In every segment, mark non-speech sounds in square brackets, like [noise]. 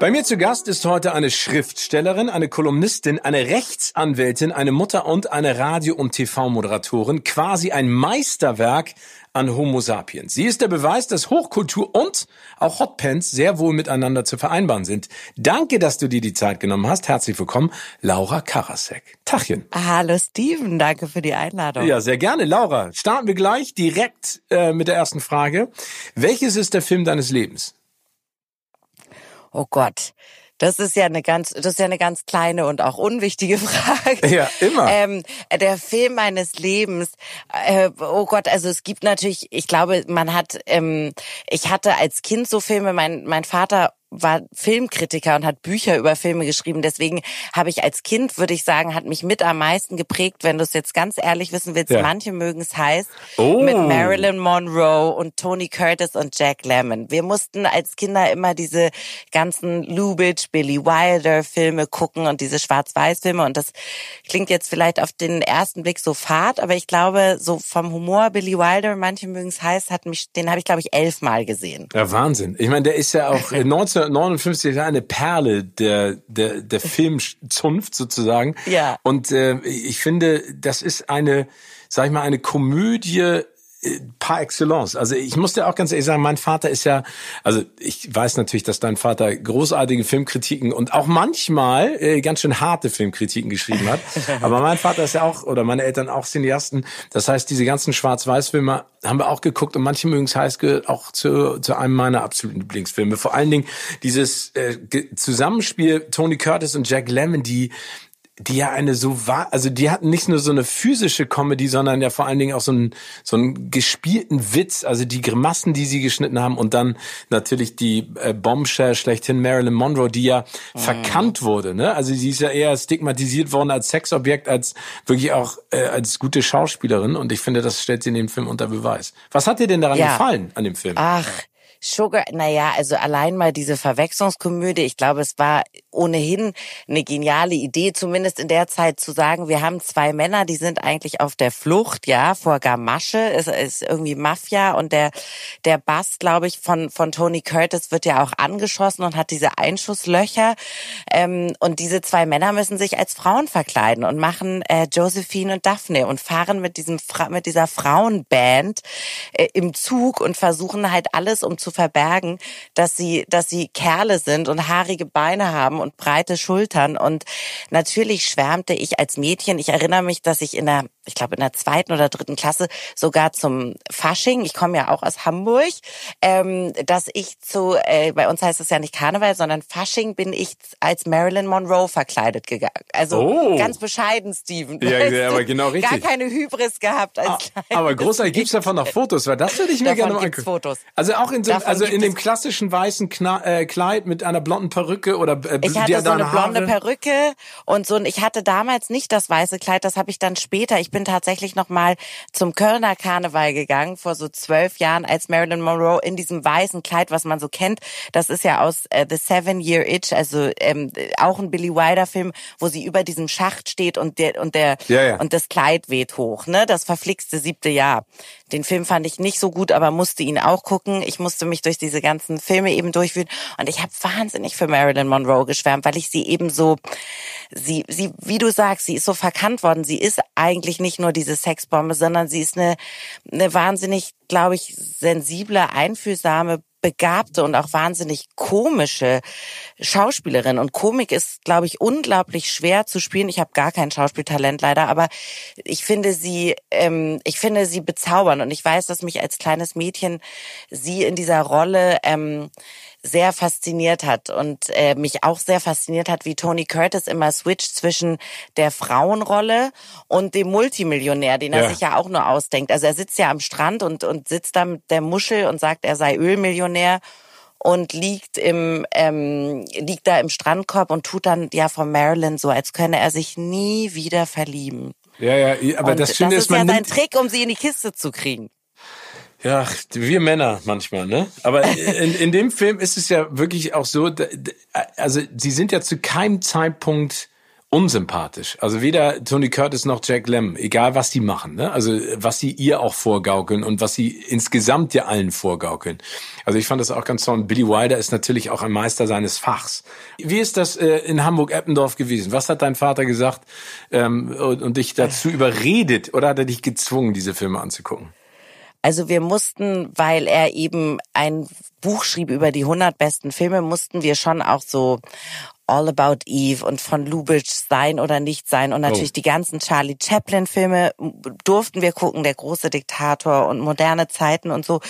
Bei mir zu Gast ist heute eine Schriftstellerin, eine Kolumnistin, eine Rechtsanwältin, eine Mutter und eine Radio- und TV-Moderatorin, quasi ein Meisterwerk an Homo sapiens. Sie ist der Beweis, dass Hochkultur und auch Hotpants sehr wohl miteinander zu vereinbaren sind. Danke, dass du dir die Zeit genommen hast. Herzlich willkommen, Laura Karasek. Tachchen. Hallo Steven, danke für die Einladung. Ja, sehr gerne. Laura, starten wir gleich direkt äh, mit der ersten Frage. Welches ist der Film deines Lebens? Oh Gott. Das ist ja eine ganz, das ist ja eine ganz kleine und auch unwichtige [laughs] Frage. Ja, immer. Ähm, der Film meines Lebens. Äh, oh Gott, also es gibt natürlich, ich glaube, man hat, ähm, ich hatte als Kind so Filme. Mein mein Vater war Filmkritiker und hat Bücher über Filme geschrieben. Deswegen habe ich als Kind, würde ich sagen, hat mich mit am meisten geprägt, wenn du es jetzt ganz ehrlich wissen willst. Ja. Manche mögen es heiß. Oh. Mit Marilyn Monroe und Tony Curtis und Jack Lemmon. Wir mussten als Kinder immer diese ganzen Lubitsch, Billy Wilder Filme gucken und diese Schwarz-Weiß-Filme. Und das klingt jetzt vielleicht auf den ersten Blick so fad, aber ich glaube, so vom Humor Billy Wilder, manche mögen es heiß, hat mich, den habe ich, glaube ich, elfmal gesehen. Ja, Wahnsinn. Ich meine, der ist ja auch [laughs] 19 1959 eine Perle der, der, der [laughs] Filmzunft sozusagen. Ja. Und äh, ich finde, das ist eine, sag ich mal, eine Komödie par excellence. Also ich muss dir auch ganz ehrlich sagen, mein Vater ist ja, also ich weiß natürlich, dass dein Vater großartige Filmkritiken und auch manchmal äh, ganz schön harte Filmkritiken geschrieben hat. [laughs] Aber mein Vater ist ja auch, oder meine Eltern auch Cineasten. Das heißt, diese ganzen Schwarz-Weiß-Filme haben wir auch geguckt und manche mögen es heiß auch zu, zu einem meiner absoluten Lieblingsfilme. Vor allen Dingen dieses äh, Zusammenspiel Tony Curtis und Jack Lemmon, die die ja eine so war, also die hatten nicht nur so eine physische Comedy, sondern ja vor allen Dingen auch so einen so einen gespielten Witz, also die Grimassen, die sie geschnitten haben und dann natürlich die äh, Bombshell schlechthin Marilyn Monroe, die ja mhm. verkannt wurde, ne? Also sie ist ja eher stigmatisiert worden als Sexobjekt als wirklich auch äh, als gute Schauspielerin und ich finde, das stellt sie in dem Film unter Beweis. Was hat dir denn daran ja. gefallen an dem Film? Ach, Sugar, naja, also allein mal diese Verwechslungskomödie, ich glaube, es war ohnehin eine geniale Idee, zumindest in der Zeit zu sagen, wir haben zwei Männer, die sind eigentlich auf der Flucht, ja, vor Gamasche, es ist irgendwie Mafia und der, der Bass, glaube ich, von, von Tony Curtis wird ja auch angeschossen und hat diese Einschusslöcher, ähm, und diese zwei Männer müssen sich als Frauen verkleiden und machen äh, Josephine und Daphne und fahren mit diesem, mit dieser Frauenband äh, im Zug und versuchen halt alles, um zu zu verbergen, dass sie, dass sie Kerle sind und haarige Beine haben und breite Schultern. Und natürlich schwärmte ich als Mädchen. Ich erinnere mich, dass ich in der, ich glaube in der zweiten oder dritten Klasse sogar zum Fasching, ich komme ja auch aus Hamburg, ähm, dass ich zu, äh, bei uns heißt es ja nicht Karneval, sondern Fasching bin ich als Marilyn Monroe verkleidet gegangen. Also oh. ganz bescheiden, Steven. Ja, ja, aber genau richtig. Gar keine Hybris gehabt als ah, Aber großartig, gibt's davon noch Fotos? Weil das würde ich mir davon gerne mal angucken. Fotos. Also auch in so also in dem klassischen weißen Kna äh, Kleid mit einer blonden Perücke oder äh, Ich hatte so eine blonde Perücke und so ein, ich hatte damals nicht das weiße Kleid, das habe ich dann später. Ich bin tatsächlich noch mal zum Kölner Karneval gegangen vor so zwölf Jahren als Marilyn Monroe in diesem weißen Kleid, was man so kennt. Das ist ja aus äh, The Seven Year Itch, also ähm, auch ein Billy Wilder Film, wo sie über diesem Schacht steht und der und der ja, ja. und das Kleid weht hoch, ne? Das verflixte siebte Jahr. Den Film fand ich nicht so gut, aber musste ihn auch gucken. Ich musste mich durch diese ganzen Filme eben durchführen und ich habe wahnsinnig für Marilyn Monroe geschwärmt, weil ich sie eben so, sie, sie, wie du sagst, sie ist so verkannt worden. Sie ist eigentlich nicht nur diese Sexbombe, sondern sie ist eine, eine wahnsinnig, glaube ich, sensible, einfühlsame begabte und auch wahnsinnig komische Schauspielerin. Und Komik ist, glaube ich, unglaublich schwer zu spielen. Ich habe gar kein Schauspieltalent leider, aber ich finde sie, ähm, ich finde sie bezaubern. Und ich weiß, dass mich als kleines Mädchen sie in dieser Rolle ähm, sehr fasziniert hat und äh, mich auch sehr fasziniert hat, wie Tony Curtis immer switcht zwischen der Frauenrolle und dem Multimillionär, den er ja. sich ja auch nur ausdenkt. Also er sitzt ja am Strand und, und sitzt da mit der Muschel und sagt, er sei Ölmillionär und liegt im ähm, liegt da im Strandkorb und tut dann ja von Marilyn so, als könne er sich nie wieder verlieben. Ja, ja, aber und das Schöne das ist, man ja sein Trick, um sie in die Kiste zu kriegen. Ja, wir Männer manchmal, ne? Aber in, in dem Film ist es ja wirklich auch so, also sie sind ja zu keinem Zeitpunkt unsympathisch. Also weder Tony Curtis noch Jack Lemmon, egal was die machen, ne? Also was sie ihr auch vorgaukeln und was sie insgesamt ja allen vorgaukeln. Also ich fand das auch ganz toll. Billy Wilder ist natürlich auch ein Meister seines Fachs. Wie ist das äh, in Hamburg-Eppendorf gewesen? Was hat dein Vater gesagt ähm, und, und dich dazu überredet oder hat er dich gezwungen, diese Filme anzugucken? Also wir mussten, weil er eben ein Buch schrieb über die 100 besten Filme, mussten wir schon auch so All About Eve und von Lubitsch sein oder nicht sein und natürlich oh. die ganzen Charlie Chaplin Filme durften wir gucken, der große Diktator und moderne Zeiten und so.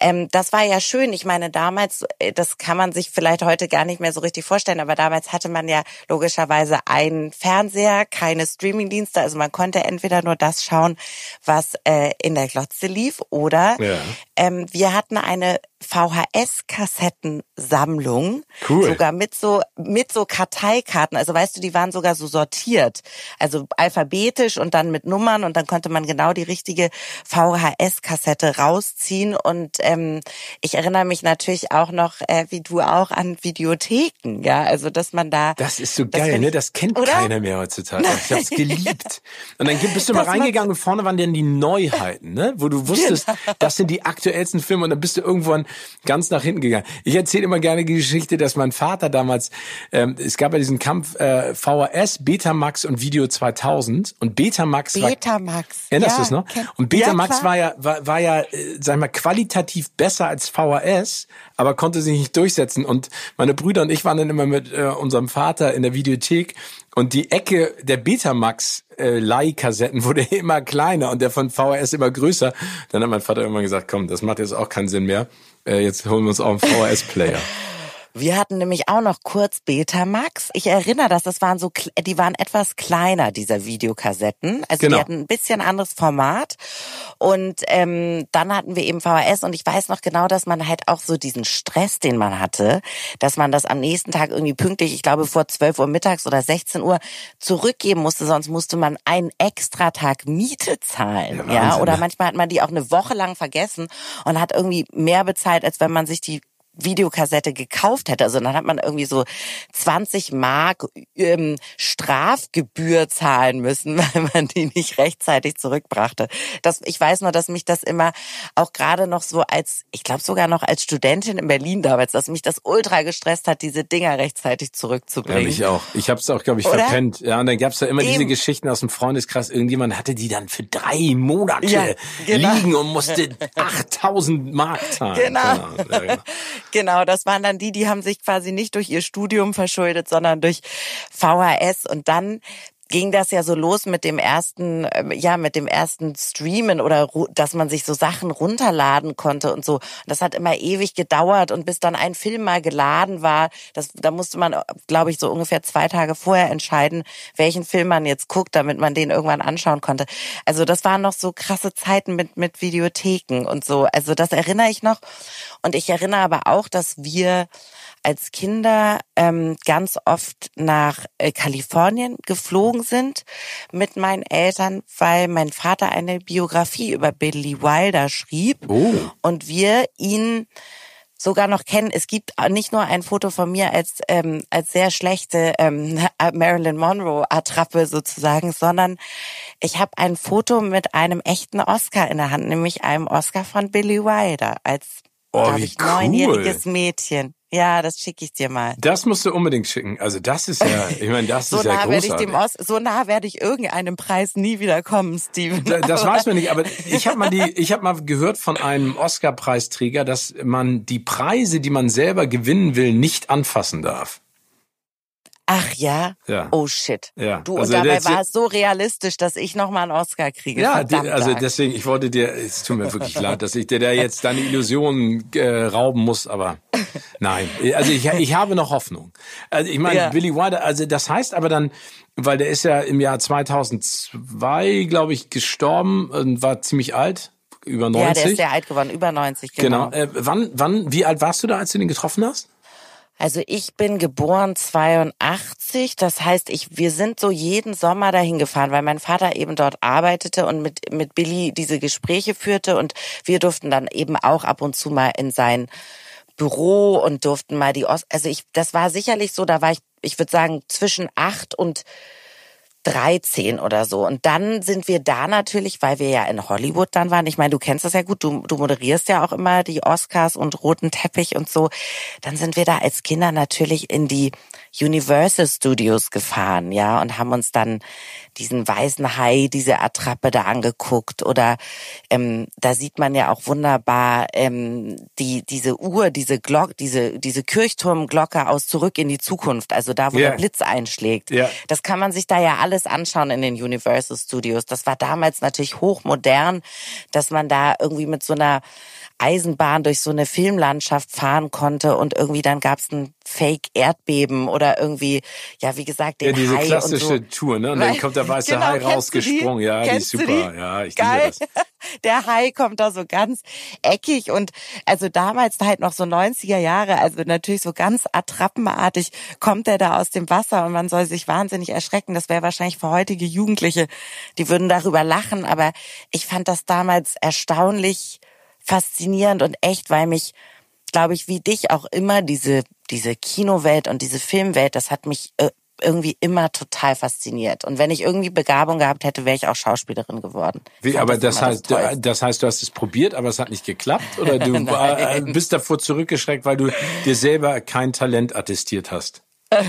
Ähm, das war ja schön. Ich meine, damals, äh, das kann man sich vielleicht heute gar nicht mehr so richtig vorstellen, aber damals hatte man ja logischerweise einen Fernseher, keine Streamingdienste, also man konnte entweder nur das schauen, was äh, in der Glotze lief oder ja. Ähm, wir hatten eine VHS-Kassettensammlung. Cool. Sogar mit so, mit so Karteikarten. Also weißt du, die waren sogar so sortiert. Also alphabetisch und dann mit Nummern und dann konnte man genau die richtige VHS-Kassette rausziehen. Und ähm, ich erinnere mich natürlich auch noch, äh, wie du auch, an Videotheken. Ja, also dass man da. Das ist so geil, ne? Das kennt oder? keiner mehr heutzutage. Ich hab's geliebt. Und dann bist du mal [laughs] reingegangen und vorne waren dann die Neuheiten, ne? Wo du [laughs] wusstest, genau. das sind die aktuellsten Filme und dann bist du irgendwann ganz nach hinten gegangen. Ich erzähle immer gerne die Geschichte, dass mein Vater damals, ähm, es gab ja diesen Kampf äh, VHS, Betamax und Video 2000 und Betamax Betamax. Erinnerst ja, du es noch? Und Betamax ja, war ja war, war ja, äh, sag mal, qualitativ besser als VHS, aber konnte sich nicht durchsetzen. Und meine Brüder und ich waren dann immer mit äh, unserem Vater in der Videothek und die Ecke der Betamax äh, Leihkassetten [laughs] wurde immer kleiner und der von VHS immer größer. Dann hat mein Vater irgendwann gesagt, komm, das macht jetzt auch keinen Sinn mehr. Äh, jetzt holen wir uns auch einen VHS-Player. [laughs] Wir hatten nämlich auch noch kurz Betamax. Ich erinnere das, das waren so, die waren etwas kleiner, dieser Videokassetten. Also genau. die hatten ein bisschen anderes Format. Und ähm, dann hatten wir eben VHS und ich weiß noch genau, dass man halt auch so diesen Stress, den man hatte, dass man das am nächsten Tag irgendwie pünktlich, ich glaube vor 12 Uhr mittags oder 16 Uhr zurückgeben musste, sonst musste man einen extra Tag Miete zahlen. Ja, ja? Oder ne? manchmal hat man die auch eine Woche lang vergessen und hat irgendwie mehr bezahlt, als wenn man sich die Videokassette gekauft hätte. Also dann hat man irgendwie so 20 Mark ähm, Strafgebühr zahlen müssen, [laughs] weil man die nicht rechtzeitig zurückbrachte. Das, ich weiß nur, dass mich das immer auch gerade noch so als, ich glaube sogar noch als Studentin in Berlin damals, dass mich das ultra gestresst hat, diese Dinger rechtzeitig zurückzubringen. Ja, ich auch. Ich habe es auch, glaube ich, Oder? verpennt. Ja, und dann gab's da immer Eben. diese Geschichten aus dem Freundeskreis. Irgendjemand hatte die dann für drei Monate ja, genau. liegen und musste [laughs] 8000 Mark zahlen. Genau. Ja, genau. Genau, das waren dann die, die haben sich quasi nicht durch ihr Studium verschuldet, sondern durch VHS und dann ging das ja so los mit dem ersten, ähm, ja, mit dem ersten Streamen oder dass man sich so Sachen runterladen konnte und so. Das hat immer ewig gedauert und bis dann ein Film mal geladen war, das, da musste man, glaube ich, so ungefähr zwei Tage vorher entscheiden, welchen Film man jetzt guckt, damit man den irgendwann anschauen konnte. Also das waren noch so krasse Zeiten mit, mit Videotheken und so. Also das erinnere ich noch. Und ich erinnere aber auch, dass wir als Kinder ähm, ganz oft nach äh, Kalifornien geflogen sind mit meinen Eltern, weil mein Vater eine Biografie über Billy Wilder schrieb oh. und wir ihn sogar noch kennen. Es gibt nicht nur ein Foto von mir als ähm, als sehr schlechte ähm, [laughs] Marilyn Monroe Attrappe sozusagen, sondern ich habe ein Foto mit einem echten Oscar in der Hand, nämlich einem Oscar von Billy Wilder als oh, ich, neunjähriges Mädchen. Ja, das schicke ich dir mal. Das musst du unbedingt schicken. Also das ist ja, ich meine, das [laughs] so ist ja nah großartig. werde ich dem Os so nah werde ich irgendeinem Preis nie wieder kommen, Steven. Da- Das weiß man nicht, aber ich habe mal die, ich habe mal gehört von einem Oscar-Preisträger, dass man die Preise, die man selber gewinnen will, nicht anfassen darf. Ach ja? Ja. Oh shit. Ja, Du, also und dabei das- war es so realistisch, dass ich nochmal einen Oscar kriege. Ja, die, also deswegen, ich wollte dir, es tut mir wirklich leid, dass ich dir da jetzt deine Illusionen äh, rauben muss, aber nein, also ich, ich habe noch Hoffnung. Also ich meine, Ja. Billy Wilder, also das heißt aber dann, weil der ist ja im Jahr 2002, glaube ich, gestorben und war ziemlich alt, über 90. Ja, der ist sehr alt geworden, über 90, genau. Genau. Äh, wann, wann, wie alt warst du da, als du den getroffen hast? Also ich bin geboren 82, das heißt, ich wir sind so jeden Sommer dahin gefahren, weil mein Vater eben dort arbeitete und mit mit Billy diese Gespräche führte und wir durften dann eben auch ab und zu mal in sein Büro und durften mal die Ost also ich das war sicherlich so, da war ich ich würde sagen zwischen acht und 13 oder so. Und dann sind wir da natürlich, weil wir ja in Hollywood dann waren. Ich meine, du kennst das ja gut, du, du moderierst ja auch immer die Oscars und roten Teppich und so. Dann sind wir da als Kinder natürlich in die Universal Studios gefahren, ja, und haben uns dann diesen weißen Hai, diese Attrappe da angeguckt. Oder ähm, da sieht man ja auch wunderbar ähm, die diese Uhr, diese Glock, diese diese Kirchturmglocke aus Zurück in die Zukunft. Also da, wo Ja. der Blitz einschlägt. Ja. Das kann man sich da ja alles anschauen in den Universal Studios. Das war damals natürlich hochmodern, dass man da irgendwie mit so einer Eisenbahn durch so eine Filmlandschaft fahren konnte und irgendwie dann gab's ein Fake-Erdbeben oder irgendwie, ja, wie gesagt, den Ja, diese Hai klassische und so. Tour, ne? Und dann kommt der weiße genau, Hai rausgesprungen. Ja, die ist super. die? Ja, ich Geil. liebe das. [laughs] Der Hai kommt da so ganz eckig und also damals halt noch so 90er Jahre, also natürlich so ganz attrappenartig kommt er da aus dem Wasser und man soll sich wahnsinnig erschrecken. Das wäre wahrscheinlich für heutige Jugendliche, die würden darüber lachen, aber ich fand das damals erstaunlich faszinierend und echt, weil mich, glaube ich, wie dich auch immer diese diese Kinowelt und diese Filmwelt, das hat mich äh, irgendwie immer total fasziniert. Und wenn ich irgendwie Begabung gehabt hätte, wäre ich auch Schauspielerin geworden. Wie, aber das immer heißt, du, Tollste. das heißt, du hast es probiert, aber es hat nicht geklappt? Oder du [laughs] war, äh, bist davor zurückgeschreckt, weil du dir selber kein Talent attestiert hast? [laughs]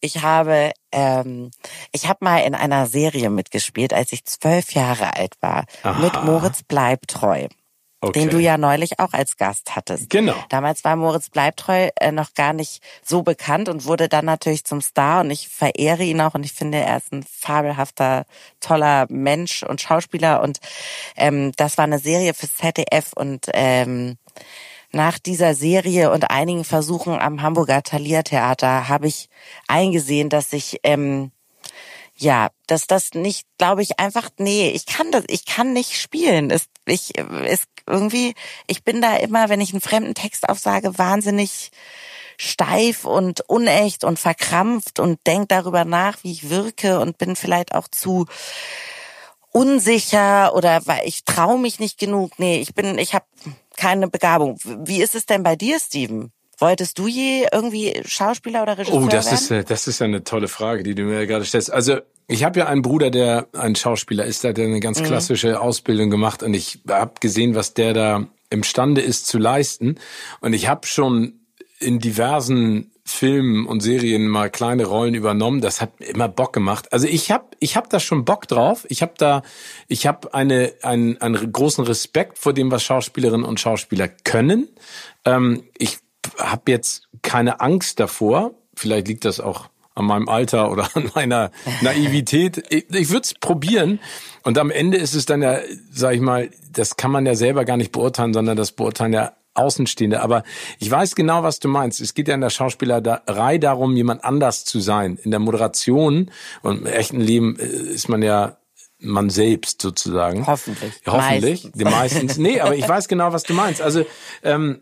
Ich habe, ähm, ich habe mal in einer Serie mitgespielt, als ich zwölf Jahre alt war, mit Moritz Bleibtreu. Okay. Den du ja neulich auch als Gast hattest. Genau. Damals war Moritz Bleibtreu äh, noch gar nicht so bekannt und wurde dann natürlich zum Star und ich verehre ihn auch und ich finde, er ist ein fabelhafter, toller Mensch und Schauspieler und ähm, das war eine Serie für ZDF und ähm, nach dieser Serie und einigen Versuchen am Hamburger Thalia Theater habe ich eingesehen, dass ich ähm, ja, dass das nicht, glaube ich, einfach, nee, ich kann das, ich kann nicht spielen. Es, ich, es irgendwie, ich bin da immer, wenn ich einen fremden Text aufsage, wahnsinnig steif und unecht und verkrampft und denk darüber nach, wie ich wirke und bin vielleicht auch zu unsicher oder weil ich traue mich nicht genug. Nee, ich bin, ich habe keine Begabung. Wie ist es denn bei dir, Steven? Wolltest du je irgendwie Schauspieler oder Regisseur Oh, das werden? ist, das ist ja eine tolle Frage, die du mir gerade stellst. Also ich habe ja einen Bruder, der ein Schauspieler ist, der hat eine Mhm. ganz klassische Ausbildung gemacht und ich habe gesehen, was der da imstande ist zu leisten. Und ich habe schon in diversen Filmen und Serien mal kleine Rollen übernommen. Das hat immer Bock gemacht. Also ich habe ich hab da schon Bock drauf. Ich habe da ich habe eine einen, einen großen Respekt vor dem, was Schauspielerinnen und Schauspieler können. Ähm, ich habe jetzt keine Angst davor. Vielleicht liegt das auch an meinem Alter oder an meiner Naivität. Ich, ich würde es probieren. Und am Ende ist es dann ja, sag ich mal, das kann man ja selber gar nicht beurteilen, sondern das beurteilen ja Außenstehende. Aber ich weiß genau, was du meinst. Es geht ja in der Schauspielerei darum, jemand anders zu sein. In der Moderation und im echten Leben äh, ist man ja man selbst sozusagen. Hoffentlich. Ja, hoffentlich. Meistens. Die meistens. Nee, aber ich weiß genau, was du meinst. Also, ähm,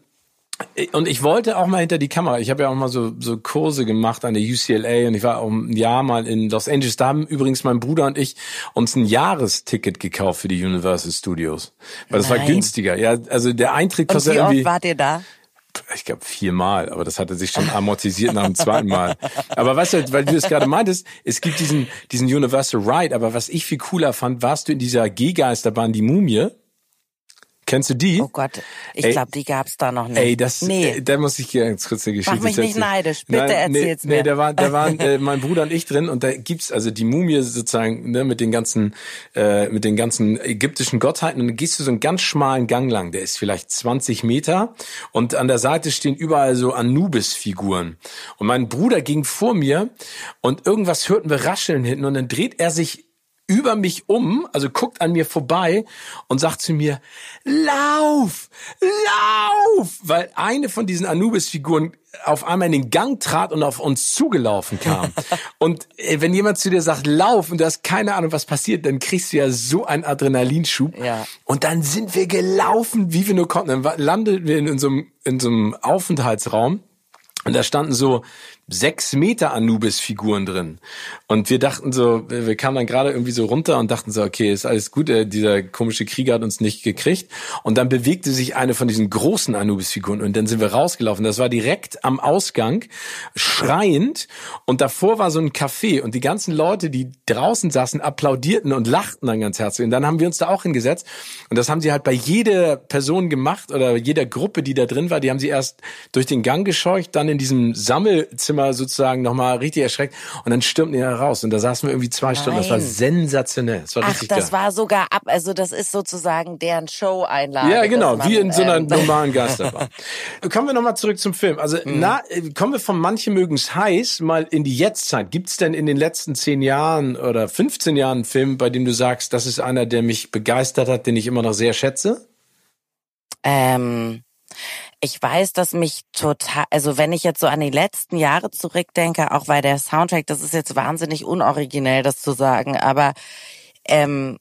und ich wollte auch mal hinter die Kamera. Ich habe ja auch mal so, so Kurse gemacht an der UCLA und ich war auch ein Jahr mal in Los Angeles. Da haben übrigens mein Bruder und ich uns ein Jahresticket gekauft für die Universal Studios. Weil das war Nein. günstiger. Ja, also der Eintritt kostet wie irgendwie oft wart ihr da? ich glaube viermal, aber das hatte sich schon amortisiert nach dem zweiten Mal. Aber weißt du, weil du es gerade meintest, es gibt diesen, diesen Universal Ride, aber was ich viel cooler fand, warst du in dieser G-Geisterbahn, die Mumie? Kennst du die? Oh Gott, ich glaube, die gab's da noch nicht. Ey, das, nee. äh, da muss ich dir ganz kurz eine Geschichte Mach mich nicht neidisch, bitte Nein, nee, erzähl's nee, mir. da waren, da [laughs] waren äh, mein Bruder und ich drin und da gibt's also die Mumie sozusagen ne, mit den ganzen, äh, mit den ganzen ägyptischen Gottheiten und dann gehst du so einen ganz schmalen Gang lang, der ist vielleicht 20 Meter und an der Seite stehen überall so Anubis-Figuren und mein Bruder ging vor mir und irgendwas hörten wir rascheln hinten und dann dreht er sich über mich um, also guckt an mir vorbei und sagt zu mir, lauf, lauf, weil eine von diesen Anubis-Figuren auf einmal in den Gang trat und auf uns zugelaufen kam. [laughs] und äh, wenn jemand zu dir sagt, lauf und du hast keine Ahnung, was passiert, dann kriegst du ja so einen Adrenalinschub. Ja. Und dann sind wir gelaufen, wie wir nur konnten. Dann landeten wir in so einem, in so einem Aufenthaltsraum. Und da standen so sechs Meter Anubis-Figuren drin. Und wir dachten so, wir kamen dann gerade irgendwie so runter und dachten so, okay, ist alles gut, äh, dieser komische Krieger hat uns nicht gekriegt. Und dann bewegte sich eine von diesen großen Anubis-Figuren und dann sind wir rausgelaufen. Das war direkt am Ausgang, schreiend. Und davor war so ein Café und die ganzen Leute, die draußen saßen, applaudierten und lachten dann ganz herzlich. Und dann haben wir uns da auch hingesetzt. Und das haben sie halt bei jeder Person gemacht oder jeder Gruppe, die da drin war. Die haben sie erst durch den Gang gescheucht, dann in diesem Sammelzimmer sozusagen nochmal richtig erschreckt. Und dann stürmten die da raus. Und da saßen wir irgendwie zwei Stunden. Das war Nein. sensationell. Das war Ach, richtig das geil. war sogar ab, also das ist sozusagen deren Show-Einladung. Ja, genau, man, wie in so einer ähm, [laughs] normalen Geisterbahn. kommen wir nochmal zurück zum Film. Also, Mhm. na, kommen wir von manche mögen's heiß mal in die Jetztzeit. Gibt's denn in den letzten zehn Jahren oder 15 Jahren einen Film, bei dem du sagst, das ist einer, der mich begeistert hat, den ich immer noch sehr schätze? Ähm, ich weiß, dass mich total, also wenn ich jetzt so an die letzten Jahre zurückdenke, auch weil der Soundtrack, das ist jetzt wahnsinnig unoriginell, das zu sagen, aber ähm,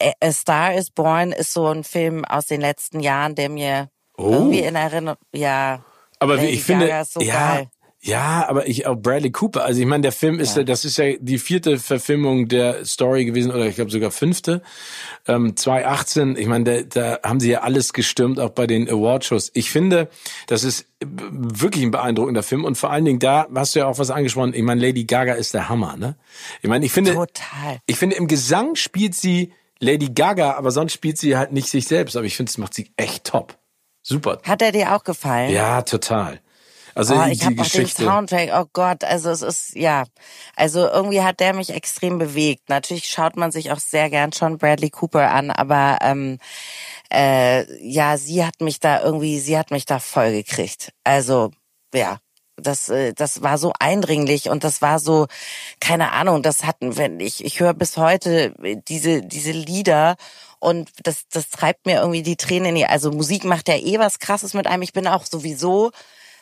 A Star is Born ist so ein Film aus den letzten Jahren, der mir Oh. irgendwie in Erinnerung, ja. Aber wie Lady ich finde, Gaga ist so ja, geil. Ja, aber ich auch Bradley Cooper. Also ich meine, der Film ist ja. das ist ja die vierte Verfilmung der Story gewesen oder ich glaube sogar fünfte. Ähm, 2018. Ich meine, da, da haben sie ja alles gestürmt, auch bei den Awardshows. Ich finde, das ist wirklich ein beeindruckender Film und vor allen Dingen da hast du ja auch was angesprochen. Ich meine, Lady Gaga ist der Hammer, ne? Ich meine, ich finde, Total. ich finde im Gesang spielt sie Lady Gaga, aber sonst spielt sie halt nicht sich selbst. Aber ich finde, es macht sie echt top. Super. Hat er dir auch gefallen? Ja, total. Also Oh, ich habe auch den. Soundtrack, oh Gott, also es ist, ja, also irgendwie hat der mich extrem bewegt. Natürlich schaut man sich auch sehr gern schon Bradley Cooper an, aber ähm, äh, ja, sie hat mich da irgendwie, sie hat mich da voll gekriegt. Also, ja, das, äh, das war so eindringlich und das war so, keine Ahnung, das hatten, wenn ich, ich höre bis heute diese, diese Lieder und das, das treibt mir irgendwie die Tränen in die, also Musik macht ja eh was krasses mit einem. Ich bin auch sowieso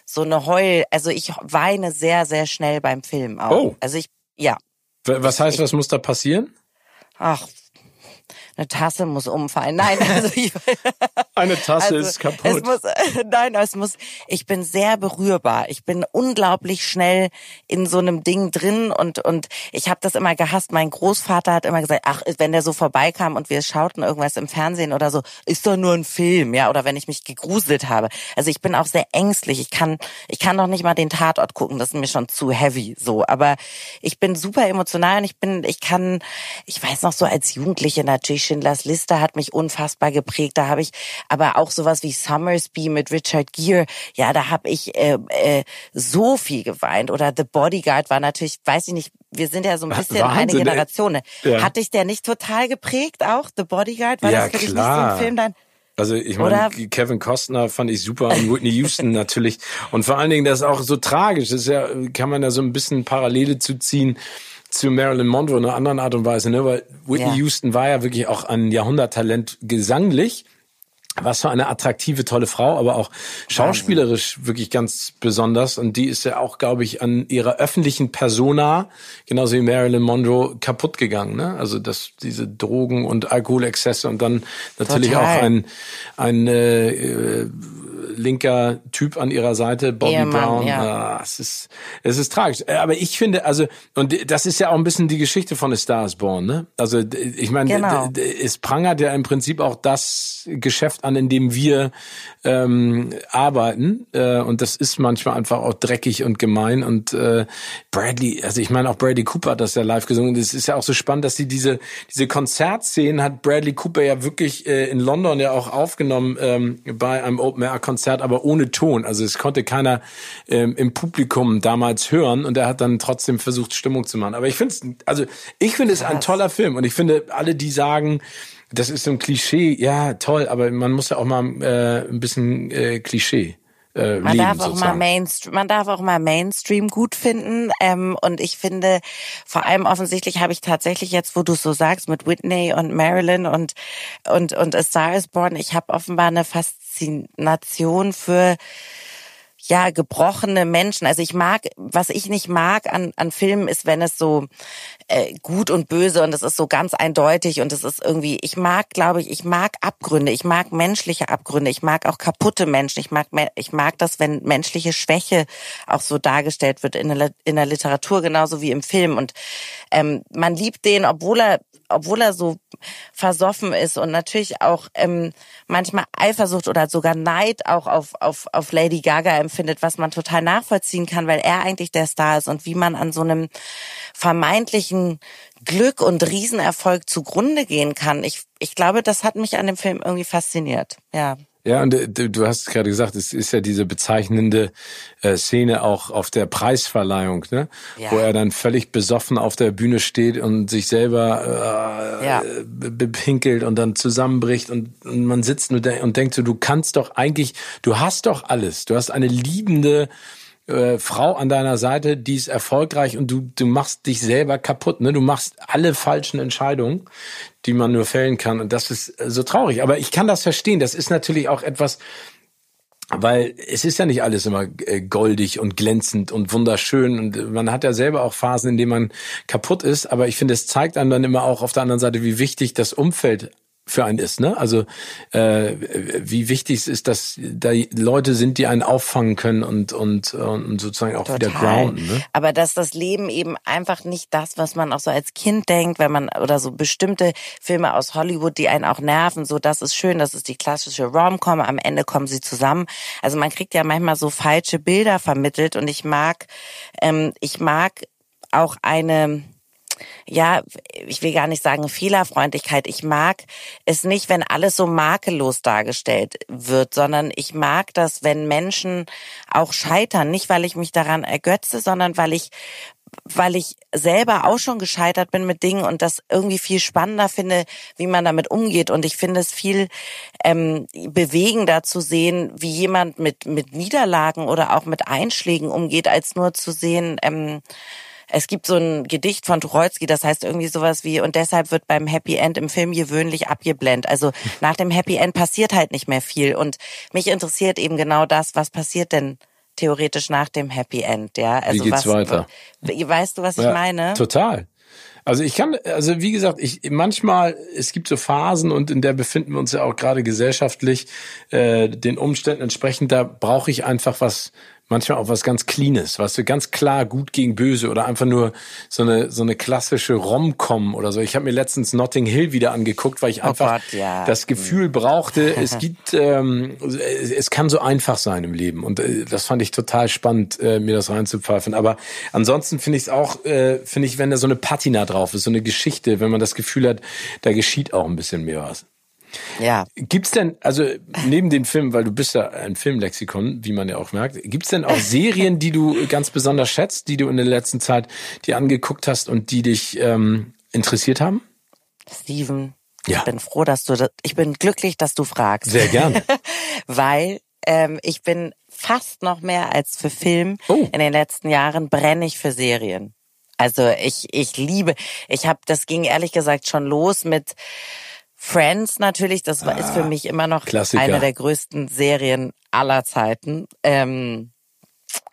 so eine Heul, also ich weine sehr, sehr schnell beim Film auch. Oh. Also ich, ja, Was heißt, was muss da passieren? ach, eine Tasse muss umfallen. Nein, also ich, [laughs] Eine Tasse also, ist kaputt. Es muss, [laughs] nein, es muss, ich bin sehr berührbar. Ich bin unglaublich schnell in so einem Ding drin und, und ich habe das immer gehasst. Mein Großvater hat immer gesagt, ach, wenn der so vorbeikam und wir schauten irgendwas im Fernsehen oder so, ist doch nur ein Film, ja, oder wenn ich mich gegruselt habe. Also ich bin auch sehr ängstlich. Ich kann, ich kann doch nicht mal den Tatort gucken. Das ist mir schon zu heavy, so. Aber ich bin super emotional und ich bin, ich kann, ich weiß noch so als Jugendliche natürlich Schindlers Liste hat mich unfassbar geprägt. Da habe ich aber auch sowas wie Summersby mit Richard Gere. Ja, da habe ich äh, äh, so viel geweint. Oder The Bodyguard war natürlich, weiß ich nicht, wir sind ja so ein bisschen eine Wahnsinn, ey. Generation. ne? Ja. Hat dich der nicht total geprägt auch? The Bodyguard? War Ja, das für dich nicht so ein Film dann? Also ich meine, Kevin Costner fand ich super und Whitney Houston [laughs] natürlich. Und vor allen Dingen, das ist auch so tragisch. Das ist ja, kann man da so ein bisschen Parallele zu ziehen zu Marilyn Monroe in einer anderen Art und Weise, ne? Weil Whitney Ja. Houston war ja wirklich auch ein Jahrhunderttalent gesanglich. Was für eine attraktive, tolle Frau, aber auch schauspielerisch wirklich ganz besonders. Und die ist ja auch, glaube ich, an ihrer öffentlichen Persona, genauso wie Marilyn Monroe, kaputt gegangen. Ne? Also das, diese Drogen- und Alkoholexzesse und dann natürlich Total. auch ein, ein äh, äh, linker Typ an ihrer Seite, Bobby Ehemann, Brown. ja. Ah, es ist, es ist tragisch. Äh, Aber ich finde, also, und das ist ja auch ein bisschen die Geschichte von A Star is Born, ne? Also, ich meine, Genau. es prangert ja im Prinzip auch das Geschäft an, in dem wir ähm, arbeiten. Äh, und das ist manchmal einfach auch dreckig und gemein. Und äh, Bradley, also ich meine auch Bradley Cooper hat das ja live gesungen. Das ist ja auch so spannend, dass sie diese diese Konzertszenen hat Bradley Cooper ja wirklich äh, in London ja auch aufgenommen ähm, bei einem Open Air Konzert, aber ohne Ton. Also es konnte keiner ähm, im Publikum damals hören und er hat dann trotzdem versucht Stimmung zu machen. Aber ich finde es, also ich finde es ein toller Film und ich finde alle, die sagen das ist so ein Klischee, ja, toll, aber man muss ja auch mal äh, ein bisschen äh, Klischee. Äh, man leben, darf auch mal Mainstream, man darf auch mal Mainstream gut finden. Ähm, und ich finde, vor allem offensichtlich habe ich tatsächlich jetzt, wo du so sagst, mit Whitney und Marilyn und und und A Star Is Born, ich habe offenbar eine Faszination für ja, gebrochene Menschen. Also ich mag, was ich nicht mag an, an Filmen ist, wenn es so äh, gut und böse und es ist so ganz eindeutig und es ist irgendwie, ich mag, glaube ich, ich mag Abgründe, ich mag menschliche Abgründe, ich mag auch kaputte Menschen, ich mag, ich mag das, wenn menschliche Schwäche auch so dargestellt wird in der, in der Literatur genauso wie im Film und ähm, man liebt den, obwohl er obwohl er so versoffen ist und natürlich auch ähm, manchmal Eifersucht oder sogar Neid auch auf, auf, auf Lady Gaga empfindet, was man total nachvollziehen kann, weil er eigentlich der Star ist und wie man an so einem vermeintlichen Glück und Riesenerfolg zugrunde gehen kann. Ich, ich glaube, das hat mich an dem Film irgendwie fasziniert. Ja. Ja, und äh, du hast gerade gesagt, es ist ja diese bezeichnende äh, Szene auch auf der Preisverleihung, ne? Ja. wo er dann völlig besoffen auf der Bühne steht und sich selber äh, ja. bepinkelt und dann zusammenbricht und, und man sitzt und, und denkt so, du kannst doch eigentlich, du hast doch alles, du hast eine liebende äh, Frau an deiner Seite, die ist erfolgreich und du, du machst dich selber kaputt. Ne? Du machst alle falschen Entscheidungen, die man nur fällen kann. Und das ist äh, so traurig. Aber ich kann das verstehen. Das ist natürlich auch etwas, weil es ist ja nicht alles immer äh, goldig und glänzend und wunderschön und man hat ja selber auch Phasen, in denen man kaputt ist, aber ich finde, es zeigt einem dann immer auch auf der anderen Seite, wie wichtig das Umfeld für einen ist, ne? Also äh, wie wichtig es ist, dass da Leute sind, die einen auffangen können und und, und sozusagen auch Total. wieder grounden. Ne? Aber dass das Leben eben einfach nicht das, was man auch so als Kind denkt, wenn man oder so bestimmte Filme aus Hollywood, die einen auch nerven, so das ist schön, das ist die klassische Rom-Com, am Ende kommen sie zusammen. Also man kriegt ja manchmal so falsche Bilder vermittelt und ich mag, ähm, ich mag auch eine ja, ich will gar nicht sagen Fehlerfreundlichkeit. Ich mag es nicht, wenn alles so makellos dargestellt wird, sondern ich mag das, wenn Menschen auch scheitern. Nicht, weil ich mich daran ergötze, sondern weil ich weil ich selber auch schon gescheitert bin mit Dingen und das irgendwie viel spannender finde, wie man damit umgeht. Und ich finde es viel ähm, bewegender zu sehen, wie jemand mit, mit Niederlagen oder auch mit Einschlägen umgeht, als nur zu sehen, ähm, es gibt so ein Gedicht von Tucholsky, das heißt irgendwie sowas wie, und deshalb wird beim Happy End im Film gewöhnlich abgeblendet. Also nach dem Happy End passiert halt nicht mehr viel. Und mich interessiert eben genau das, was passiert denn theoretisch nach dem Happy End, ja? Also wie geht's was, weiter? Weißt du, was ja, ich meine? Total. Also ich kann, also wie gesagt, ich manchmal, es gibt so Phasen und in der befinden wir uns ja auch gerade gesellschaftlich, äh, den Umständen entsprechend, da brauche ich einfach was, manchmal auch was ganz Cleanes, weißt du, ganz klar gut gegen böse oder einfach nur so eine so eine klassische Rom-Com oder so. Ich habe mir letztens Notting Hill wieder angeguckt, weil ich oh einfach Gott, ja. das Gefühl brauchte, es [laughs] gibt, ähm, es kann so einfach sein im Leben und äh, das fand ich total spannend, äh, mir das reinzupfeifen. Aber ansonsten finde ich es auch, äh, finde ich, wenn da so eine Patina drauf ist, so eine Geschichte, wenn man das Gefühl hat, da geschieht auch ein bisschen mehr was. Ja. Gibt's denn, also neben den Filmen, weil du bist ja ein Filmlexikon, wie man ja auch merkt, gibt's denn auch Serien, die du ganz besonders schätzt, die du in der letzten Zeit dir angeguckt hast und die dich ähm, interessiert haben? Steven, ja. ich bin froh, dass du, das, ich bin glücklich, dass du fragst. Sehr gerne. [laughs] weil ähm, ich bin fast noch mehr als für Film. Oh. In den letzten Jahren brenne ich für Serien. Also ich, ich liebe, ich habe, das ging ehrlich gesagt schon los mit Friends natürlich, das ah, ist für ah, mich immer noch Klassiker. eine der größten Serien aller Zeiten. Ähm,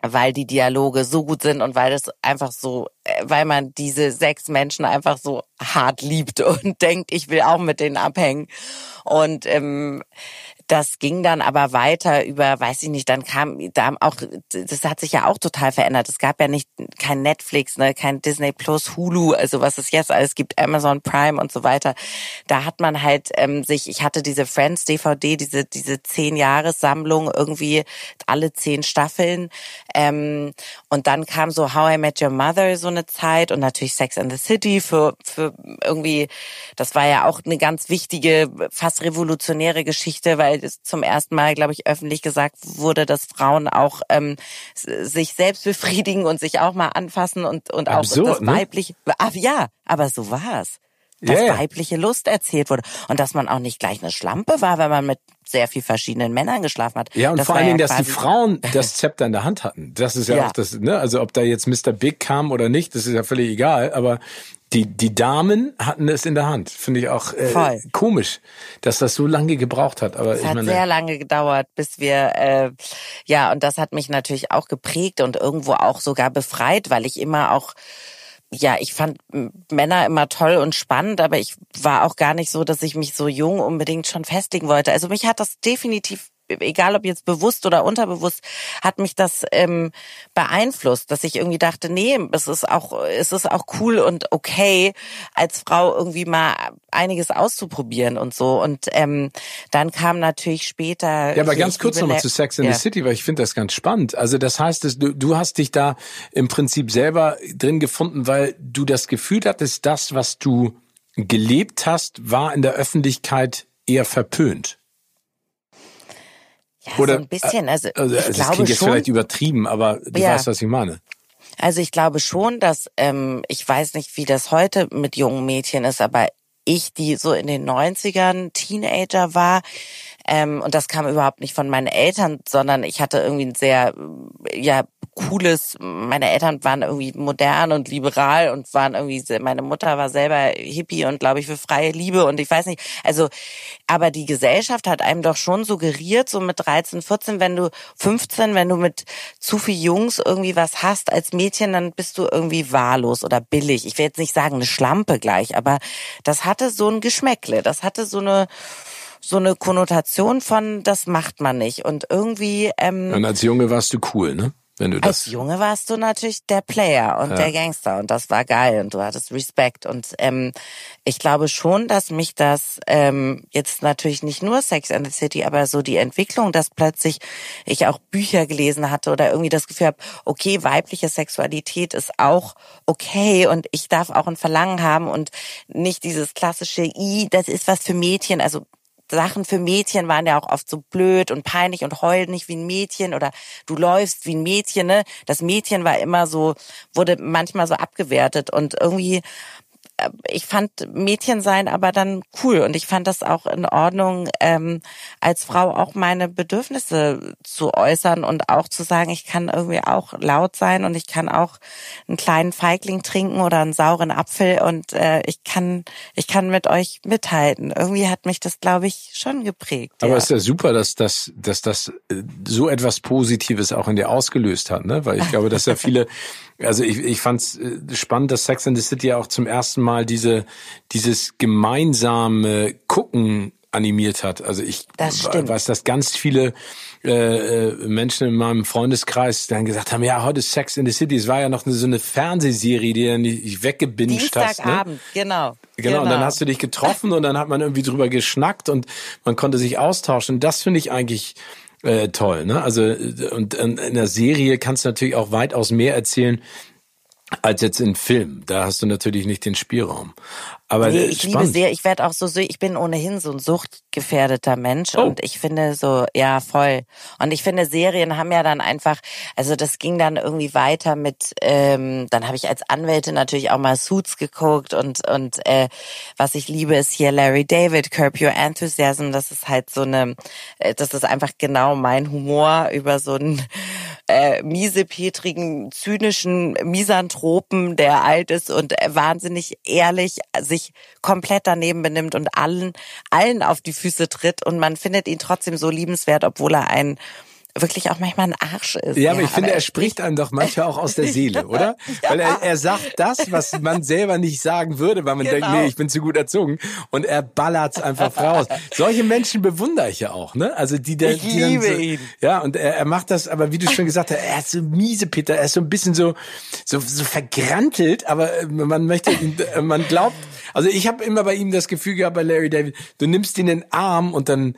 weil die Dialoge so gut sind und weil es einfach so, äh, weil man diese sechs Menschen einfach so hart liebt [laughs] und denkt, ich will auch mit denen abhängen. Und ähm, das ging dann aber weiter über, weiß ich nicht, dann kam da auch, das hat sich ja auch total verändert. Es gab ja nicht kein Netflix, ne, kein Disney Plus, Hulu, also was es jetzt alles gibt, Amazon Prime und so weiter. Da hat man halt ähm, sich, ich hatte diese Friends DVD, diese diese zehn Jahressammlung irgendwie alle zehn Staffeln ähm, und dann kam so How I Met Your Mother so eine Zeit und natürlich Sex and the City für für irgendwie, das war ja auch eine ganz wichtige, fast revolutionäre Geschichte, weil es zum ersten Mal, glaube ich, öffentlich gesagt wurde, dass Frauen auch ähm, sich selbst befriedigen und sich auch mal anfassen und, und auch Absurd, das ne? weibliche. Ah, ja, aber so war's. Dass Ja, ja. weibliche Lust erzählt wurde. Und dass man auch nicht gleich eine Schlampe war, wenn man mit sehr viel verschiedenen Männern geschlafen hat. Ja, und das vor allen Dingen, dass die Frauen [laughs] das Zepter in der Hand hatten. Das ist ja, Ja. auch das, ne? Also ob da jetzt Mr. Big kam oder nicht, das ist ja völlig egal. Aber die, die Damen hatten es in der Hand. Finde ich auch äh, komisch, dass das so lange gebraucht hat. Aber Es ich hat meine, sehr lange gedauert, bis wir, äh, ja, und das hat mich natürlich auch geprägt und irgendwo auch sogar befreit, weil ich immer auch, ja, ich fand Männer immer toll und spannend, aber ich war auch gar nicht so, dass ich mich so jung unbedingt schon festlegen wollte. Also mich hat das definitiv egal ob jetzt bewusst oder unterbewusst, hat mich das ähm, beeinflusst, dass ich irgendwie dachte, nee, es ist auch, es ist auch cool und okay, als Frau irgendwie mal einiges auszuprobieren und so. Und ähm, dann kam natürlich später. Ja, aber ganz kurz nochmal zu Sex in ja. the City, weil ich finde das ganz spannend. Also das heißt, dass du, du hast dich da im Prinzip selber drin gefunden, weil du das Gefühl hattest, das, was du gelebt hast, war in der Öffentlichkeit eher verpönt. Ja, Oder, so ein bisschen. Also, Also, ich das glaube klingt jetzt schon. vielleicht übertrieben, aber du Ja. weißt, was ich meine. Also ich glaube schon, dass ähm, ich weiß nicht, wie das heute mit jungen Mädchen ist, aber ich, die so in den 90ern Teenager war, ähm, und das kam überhaupt nicht von meinen Eltern, sondern ich hatte irgendwie ein sehr, äh, ja, cooles, meine Eltern waren irgendwie modern und liberal und waren irgendwie, meine Mutter war selber Hippie und glaube ich für freie Liebe und ich weiß nicht, also, aber die Gesellschaft hat einem doch schon suggeriert, so mit 13, 14, wenn du 15, wenn du mit zu viel Jungs irgendwie was hast als Mädchen, dann bist du irgendwie wahllos oder billig. Ich will jetzt nicht sagen eine Schlampe gleich, aber das hatte so ein Geschmäckle, das hatte so eine, so eine Konnotation von, das macht man nicht. Und irgendwie, ähm, Und als Junge warst du cool, ne? Wenn du als das. Junge warst du natürlich der Player und der Gangster und das war geil und du hattest Respekt und ähm, ich glaube schon, dass mich das ähm, jetzt natürlich nicht nur Sex and the City, aber so die Entwicklung, dass plötzlich ich auch Bücher gelesen hatte oder irgendwie das Gefühl habe, okay, weibliche Sexualität ist auch okay und ich darf auch ein Verlangen haben und nicht dieses klassische I, das ist was für Mädchen, also Sachen für Mädchen waren ja auch oft so blöd und peinlich und heul nicht wie ein Mädchen oder du läufst wie ein Mädchen, ne? Das Mädchen war immer so, wurde manchmal so abgewertet und irgendwie ich fand Mädchen sein aber dann cool und ich fand das auch in Ordnung, ähm, als Frau auch meine Bedürfnisse zu äußern und auch zu sagen, ich kann irgendwie auch laut sein und ich kann auch einen kleinen Feigling trinken oder einen sauren Apfel und äh, ich kann ich kann mit euch mithalten. Irgendwie hat mich das, glaube ich, schon geprägt. Aber ja. es ist ja super, dass das, dass das äh, so etwas Positives auch in dir ausgelöst hat, ne? Weil ich glaube, dass ja viele, also ich, ich fand es spannend, dass Sex and the City ja auch zum ersten Mal diese, dieses gemeinsame Gucken animiert hat. Also ich Das weiß, dass ganz viele äh, äh, Menschen in meinem Freundeskreis dann gesagt haben, ja, heute ist Sex in the City. Es war ja noch eine, so eine Fernsehserie, die du nicht weggebinged hast. Ne? Dienstagabend, genau. Genau, und dann hast du dich getroffen und dann hat man irgendwie drüber geschnackt und man konnte sich austauschen. Das finde ich eigentlich äh, toll. Ne? Also und in, in der Serie kannst du natürlich auch weitaus mehr erzählen als jetzt in Film. Da hast du natürlich nicht den Spielraum. Aber Nee, ich liebe spannend. sehr, ich werde auch so, ich bin ohnehin so ein suchtgefährdeter Mensch Oh. und ich finde so, ja, voll. Und ich finde, Serien haben ja dann einfach, also das ging dann irgendwie weiter mit, ähm, dann habe ich als Anwältin natürlich auch mal Suits geguckt und, und äh, was ich liebe, ist hier Larry David, Curb Your Enthusiasm, das ist halt so eine, äh, das ist einfach genau mein Humor über so einen äh, miesepetrigen, zynischen Misanthropen, der alt ist und äh, wahnsinnig ehrlich sich komplett daneben benimmt und allen, allen auf die Füße tritt. Und man findet ihn trotzdem so liebenswert, obwohl er ein wirklich auch manchmal ein Arsch ist. Ja, aber ich finde, er spricht einem doch manchmal auch aus der [laughs] Seele, oder? ja. Weil er, er sagt das, was man selber nicht sagen würde, weil man genau. denkt, nee, ich bin zu gut erzogen. Und er ballert's einfach raus. Solche Menschen bewundere ich ja auch, ne? Also die, der, ich die liebe so, ihn. Ja, und er, er macht das, aber wie du schon gesagt hast, er ist so miese Peter, er ist so ein bisschen so, so, so vergrantelt, aber äh, man möchte, äh, [laughs] man glaubt, also ich habe immer bei ihm das Gefühl gehabt, bei Larry David, du nimmst ihn in den Arm und dann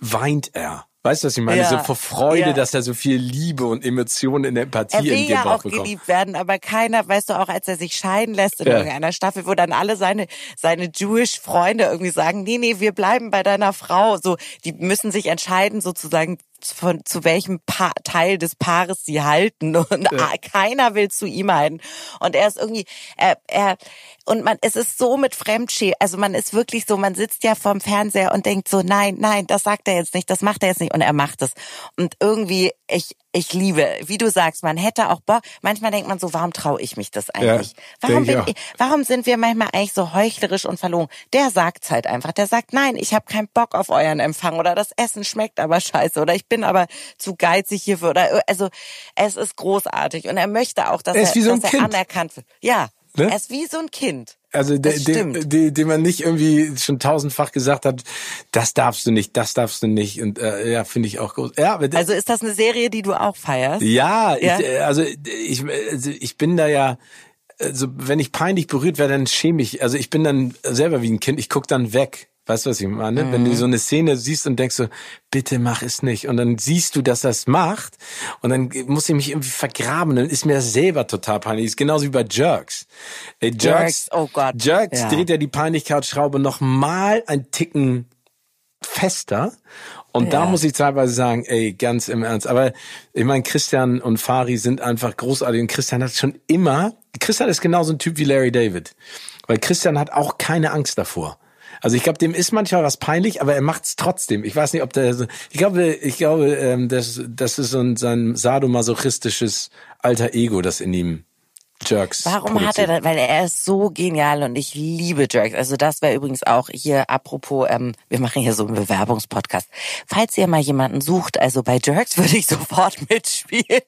weint er. Weißt du, was ich meine? Ja, so vor Freude, ja. dass er so viel Liebe und Emotionen in Empathie er will in ja auch bekommt. geliebt werden, aber keiner, weißt du, auch als er sich scheiden lässt in ja. irgendeiner Staffel, wo dann alle seine, seine Jewish Freunde irgendwie sagen, nee, nee, wir bleiben bei deiner Frau. So, die müssen sich entscheiden, sozusagen, von zu welchem pa Teil des Paares sie halten. [laughs] Und ja. keiner will zu ihm halten. Und er ist irgendwie er, er und man es ist so mit Fremdschämen also man ist wirklich so man sitzt ja vorm Fernseher und denkt so nein nein das sagt er jetzt nicht das macht er jetzt nicht. Und er macht es. Und irgendwie ich ich liebe, wie du sagst, man hätte auch Bock. Manchmal denkt man so, warum traue ich mich das eigentlich? Ja, warum, bin ich, warum sind wir manchmal eigentlich so heuchlerisch und verlogen? Der sagt's halt einfach. Der sagt, nein, ich habe keinen Bock auf euren Empfang oder das Essen schmeckt aber scheiße oder ich bin aber zu geizig hierfür oder also es ist großartig und er möchte auch, dass er, er, so dass er anerkannt wird. Ja, ne? er ist wie so ein Kind. Also de, de, de, dem man nicht irgendwie schon tausendfach gesagt hat, das darfst du nicht, das darfst du nicht. Und äh, ja, finde ich auch groß. Ja, aber also ist das eine Serie, die du auch feierst? Ja, ja? Ich, äh, also ich, also ich bin da ja, also wenn ich peinlich berührt werde, dann schäme ich. Also ich bin dann selber wie ein Kind, ich guck dann weg. Weißt du, was ich meine? Mhm. Wenn du mhm. so eine Szene siehst und denkst so, bitte mach es nicht. Und dann siehst du, dass das macht. Und dann muss ich mich irgendwie vergraben. Dann ist mir das selber total peinlich. ist genauso wie bei Jerks. Ey, Jerks, Jerks, oh Gott. Jerks ja. dreht ja die Peinlichkeitsschraube noch mal ein Ticken fester. Und ja. da muss ich teilweise sagen, ey, ganz im Ernst. Aber ich meine, Christian und Fari sind einfach großartig. Und Christian hat schon immer, Christian ist genauso ein Typ wie Larry David. Weil Christian hat auch keine Angst davor. Also ich glaube, dem ist manchmal was peinlich, aber er macht's trotzdem. Ich weiß nicht, ob der. Ich glaube, ich glaube, ähm, das, das ist so ein sein sadomasochistisches alter Ego, das in ihm Jerks. Warum produziert. hat er das? Weil er ist so genial und ich liebe Jerks. Also das wäre übrigens auch hier, apropos, ähm, wir machen hier so einen Bewerbungspodcast. Falls ihr mal jemanden sucht, also bei Jerks [laughs] würde ich sofort mitspielen.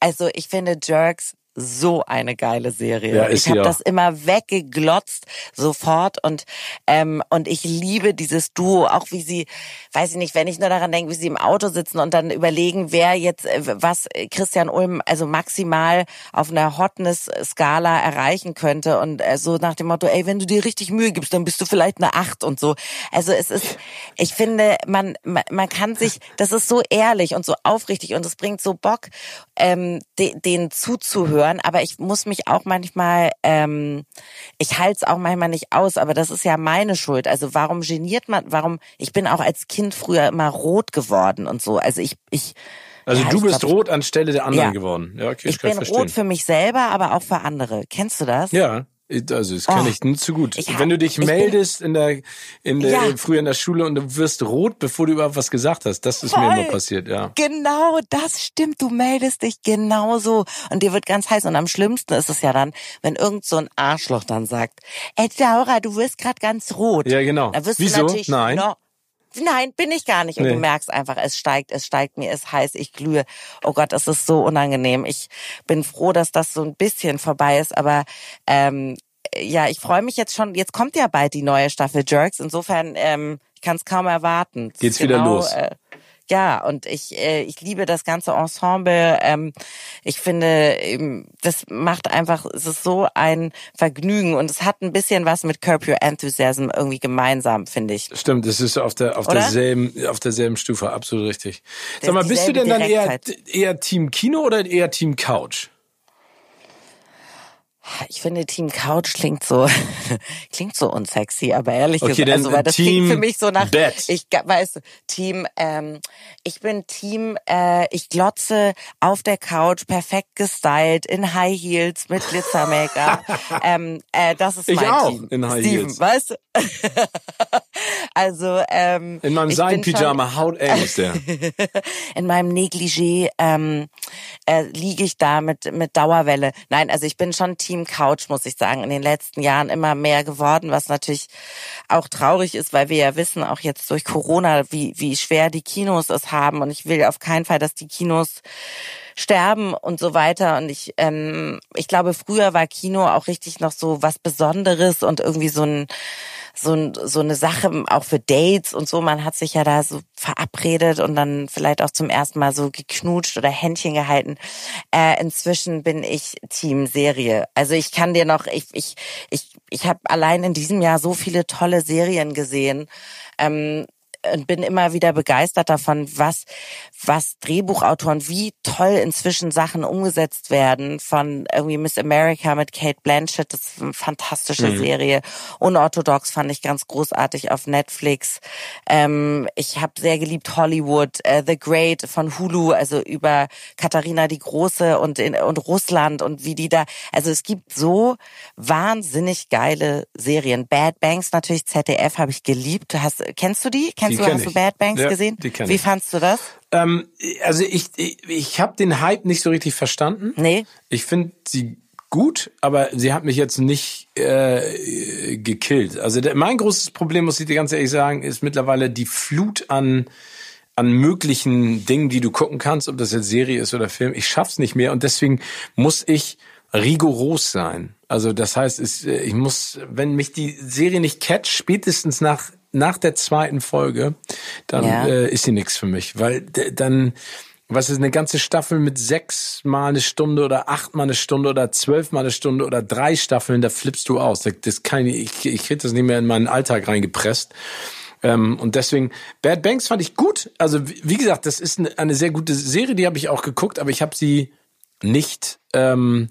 Also ich finde Jerks so eine geile Serie. Ja, ich habe das immer weggeglotzt sofort. Und ähm, und ich liebe dieses Duo, auch wie sie, weiß ich nicht, wenn ich nur daran denke, wie sie im Auto sitzen und dann überlegen, wer jetzt äh, was Christian Ulm also maximal auf einer Hotness-Skala erreichen könnte. Und äh, so nach dem Motto, ey, wenn du dir richtig Mühe gibst, dann bist du vielleicht eine Acht und so. Also es ist, ich finde, man man, man kann sich, das ist so ehrlich und so aufrichtig und es bringt so Bock, ähm, de, denen zuzuhören hören, aber ich muss mich auch manchmal, ähm, ich halte es auch manchmal nicht aus, aber das ist ja meine Schuld. Also warum geniert man, warum, ich bin auch als Kind früher immer rot geworden und so. Also ich, ich, also ja, du bist glaub, rot anstelle der anderen ja. geworden. Ja, okay, ich, ich bin verstehen. rot für mich selber, aber auch für andere. Kennst du das? Ja. Also das kenne oh, ich nicht zu gut. Ich, Wenn du dich meldest bin, in der, in der ja. früher in der Schule und du wirst rot, bevor du überhaupt was gesagt hast, das ist Voll. mir immer passiert, ja. Genau, das stimmt. Du meldest dich genauso und dir wird ganz heiß. Und am schlimmsten ist es ja dann, wenn irgend so ein Arschloch dann sagt, ey Laura, du wirst gerade ganz rot. Ja, genau. Da wirst Wieso? Du natürlich Nein. Noch, Nein, bin ich gar nicht. Und nee. du merkst einfach, es steigt, es steigt, mir ist heiß, ich glühe. Oh Gott, das ist so unangenehm. Ich bin froh, dass das so ein bisschen vorbei ist, aber ähm, ja, ich freue mich jetzt schon. Jetzt kommt ja bald die neue Staffel Jerks. Insofern, ähm, ich kann es kaum erwarten. Das Geht's genau, wieder los? Äh, ja, und ich, äh, ich liebe das ganze Ensemble. Ähm, ich finde, ähm, das macht einfach, es ist so ein Vergnügen und es hat ein bisschen was mit Curb Your Enthusiasm irgendwie gemeinsam, finde ich. Stimmt, es ist auf der auf derselben auf derselben Stufe, absolut richtig. Sag mal, bist du denn dann eher eher Team Kino oder eher Team Couch? Ich finde Team Couch klingt so [laughs] klingt so unsexy, aber ehrlich okay, gesagt, also weil das Team klingt für mich so nach Bett. ich weiß Team ähm, ich bin Team äh, ich glotze auf der Couch perfekt gestylt in High Heels mit Glitzer Make-up. [laughs] ähm, äh, das ist ich mein auch Team. in High Steven, Heels. weißt du? [laughs] also ähm, in meinem Sein-Pyjama haut ist der. in meinem Negligé ähm, äh, liege ich da mit mit Dauerwelle. Nein, also ich bin schon Team Stream-Couch, muss ich sagen, in den letzten Jahren immer mehr geworden, was natürlich auch traurig ist, weil wir ja wissen, auch jetzt durch Corona, wie, wie schwer die Kinos es haben. Und ich will auf keinen Fall, dass die Kinos sterben und so weiter. Und ich, ähm, ich glaube, früher war Kino auch richtig noch so was Besonderes und irgendwie so ein so, so eine Sache auch für Dates und so. Man hat sich ja da so verabredet und dann vielleicht auch zum ersten Mal so geknutscht oder Händchen gehalten. Äh, inzwischen bin ich Team Serie. Also ich kann dir noch, ich ich ich ich habe allein in diesem Jahr so viele tolle Serien gesehen. Ähm, und bin immer wieder begeistert davon, was, was Drehbuchautoren, wie toll inzwischen Sachen umgesetzt werden von irgendwie Miss America mit Kate Blanchett, das ist eine fantastische mhm. Serie. Unorthodox fand ich ganz großartig auf Netflix. Ähm, ich habe sehr geliebt Hollywood, äh, The Great von Hulu, also über Katharina die Große und, in, und Russland und wie die da, also es gibt so wahnsinnig geile Serien. Bad Banks natürlich, ZDF habe ich geliebt. Hast, kennst du die? Kennst die du, hast du Bad Banks ja, gesehen? Die Wie ich. fandst du das? Ähm, also ich, ich, ich habe den Hype nicht so richtig verstanden. Nee. Ich finde sie gut, aber sie hat mich jetzt nicht äh, gekillt. Also der, mein großes Problem, muss ich dir ganz ehrlich sagen, ist mittlerweile die Flut an an möglichen Dingen, die du gucken kannst, ob das jetzt Serie ist oder Film. Ich schaff's nicht mehr und deswegen muss ich rigoros sein. Also das heißt, ich muss, wenn mich die Serie nicht catcht, spätestens nach nach der zweiten Folge, dann ja. äh, ist sie nichts für mich, weil dann was ist eine ganze Staffel mit sechs mal eine Stunde oder acht mal eine Stunde oder zwölf mal eine Stunde oder drei Staffeln, da flippst du aus. Das kann ich, ich krieg das nicht mehr in meinen Alltag reingepresst. Ähm, und deswegen, Bad Banks fand ich gut. Also wie gesagt, das ist eine, eine sehr gute Serie, die habe ich auch geguckt, aber ich habe sie nicht, ähm,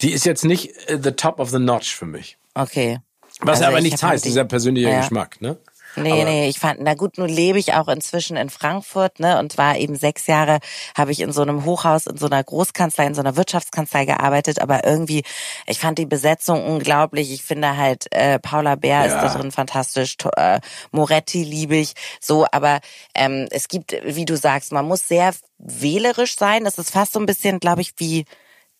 die ist jetzt nicht uh, the top of the notch für mich. Okay. Was also aber nichts heißt, dieser persönliche ja. Geschmack, ne? Nee, Aber nee, ich fand, na gut, nun lebe ich auch inzwischen in Frankfurt, ne, und war eben sechs Jahre, habe ich in so einem Hochhaus, in so einer Großkanzlei, in so einer Wirtschaftskanzlei gearbeitet, aber irgendwie, ich fand die Besetzung unglaublich. Ich finde halt, äh, Paula Bär ja. ist da drin fantastisch, äh, Moretti liebe ich, so, aber ähm, es gibt, wie du sagst, man muss sehr wählerisch sein. Es ist fast so ein bisschen, glaube ich, wie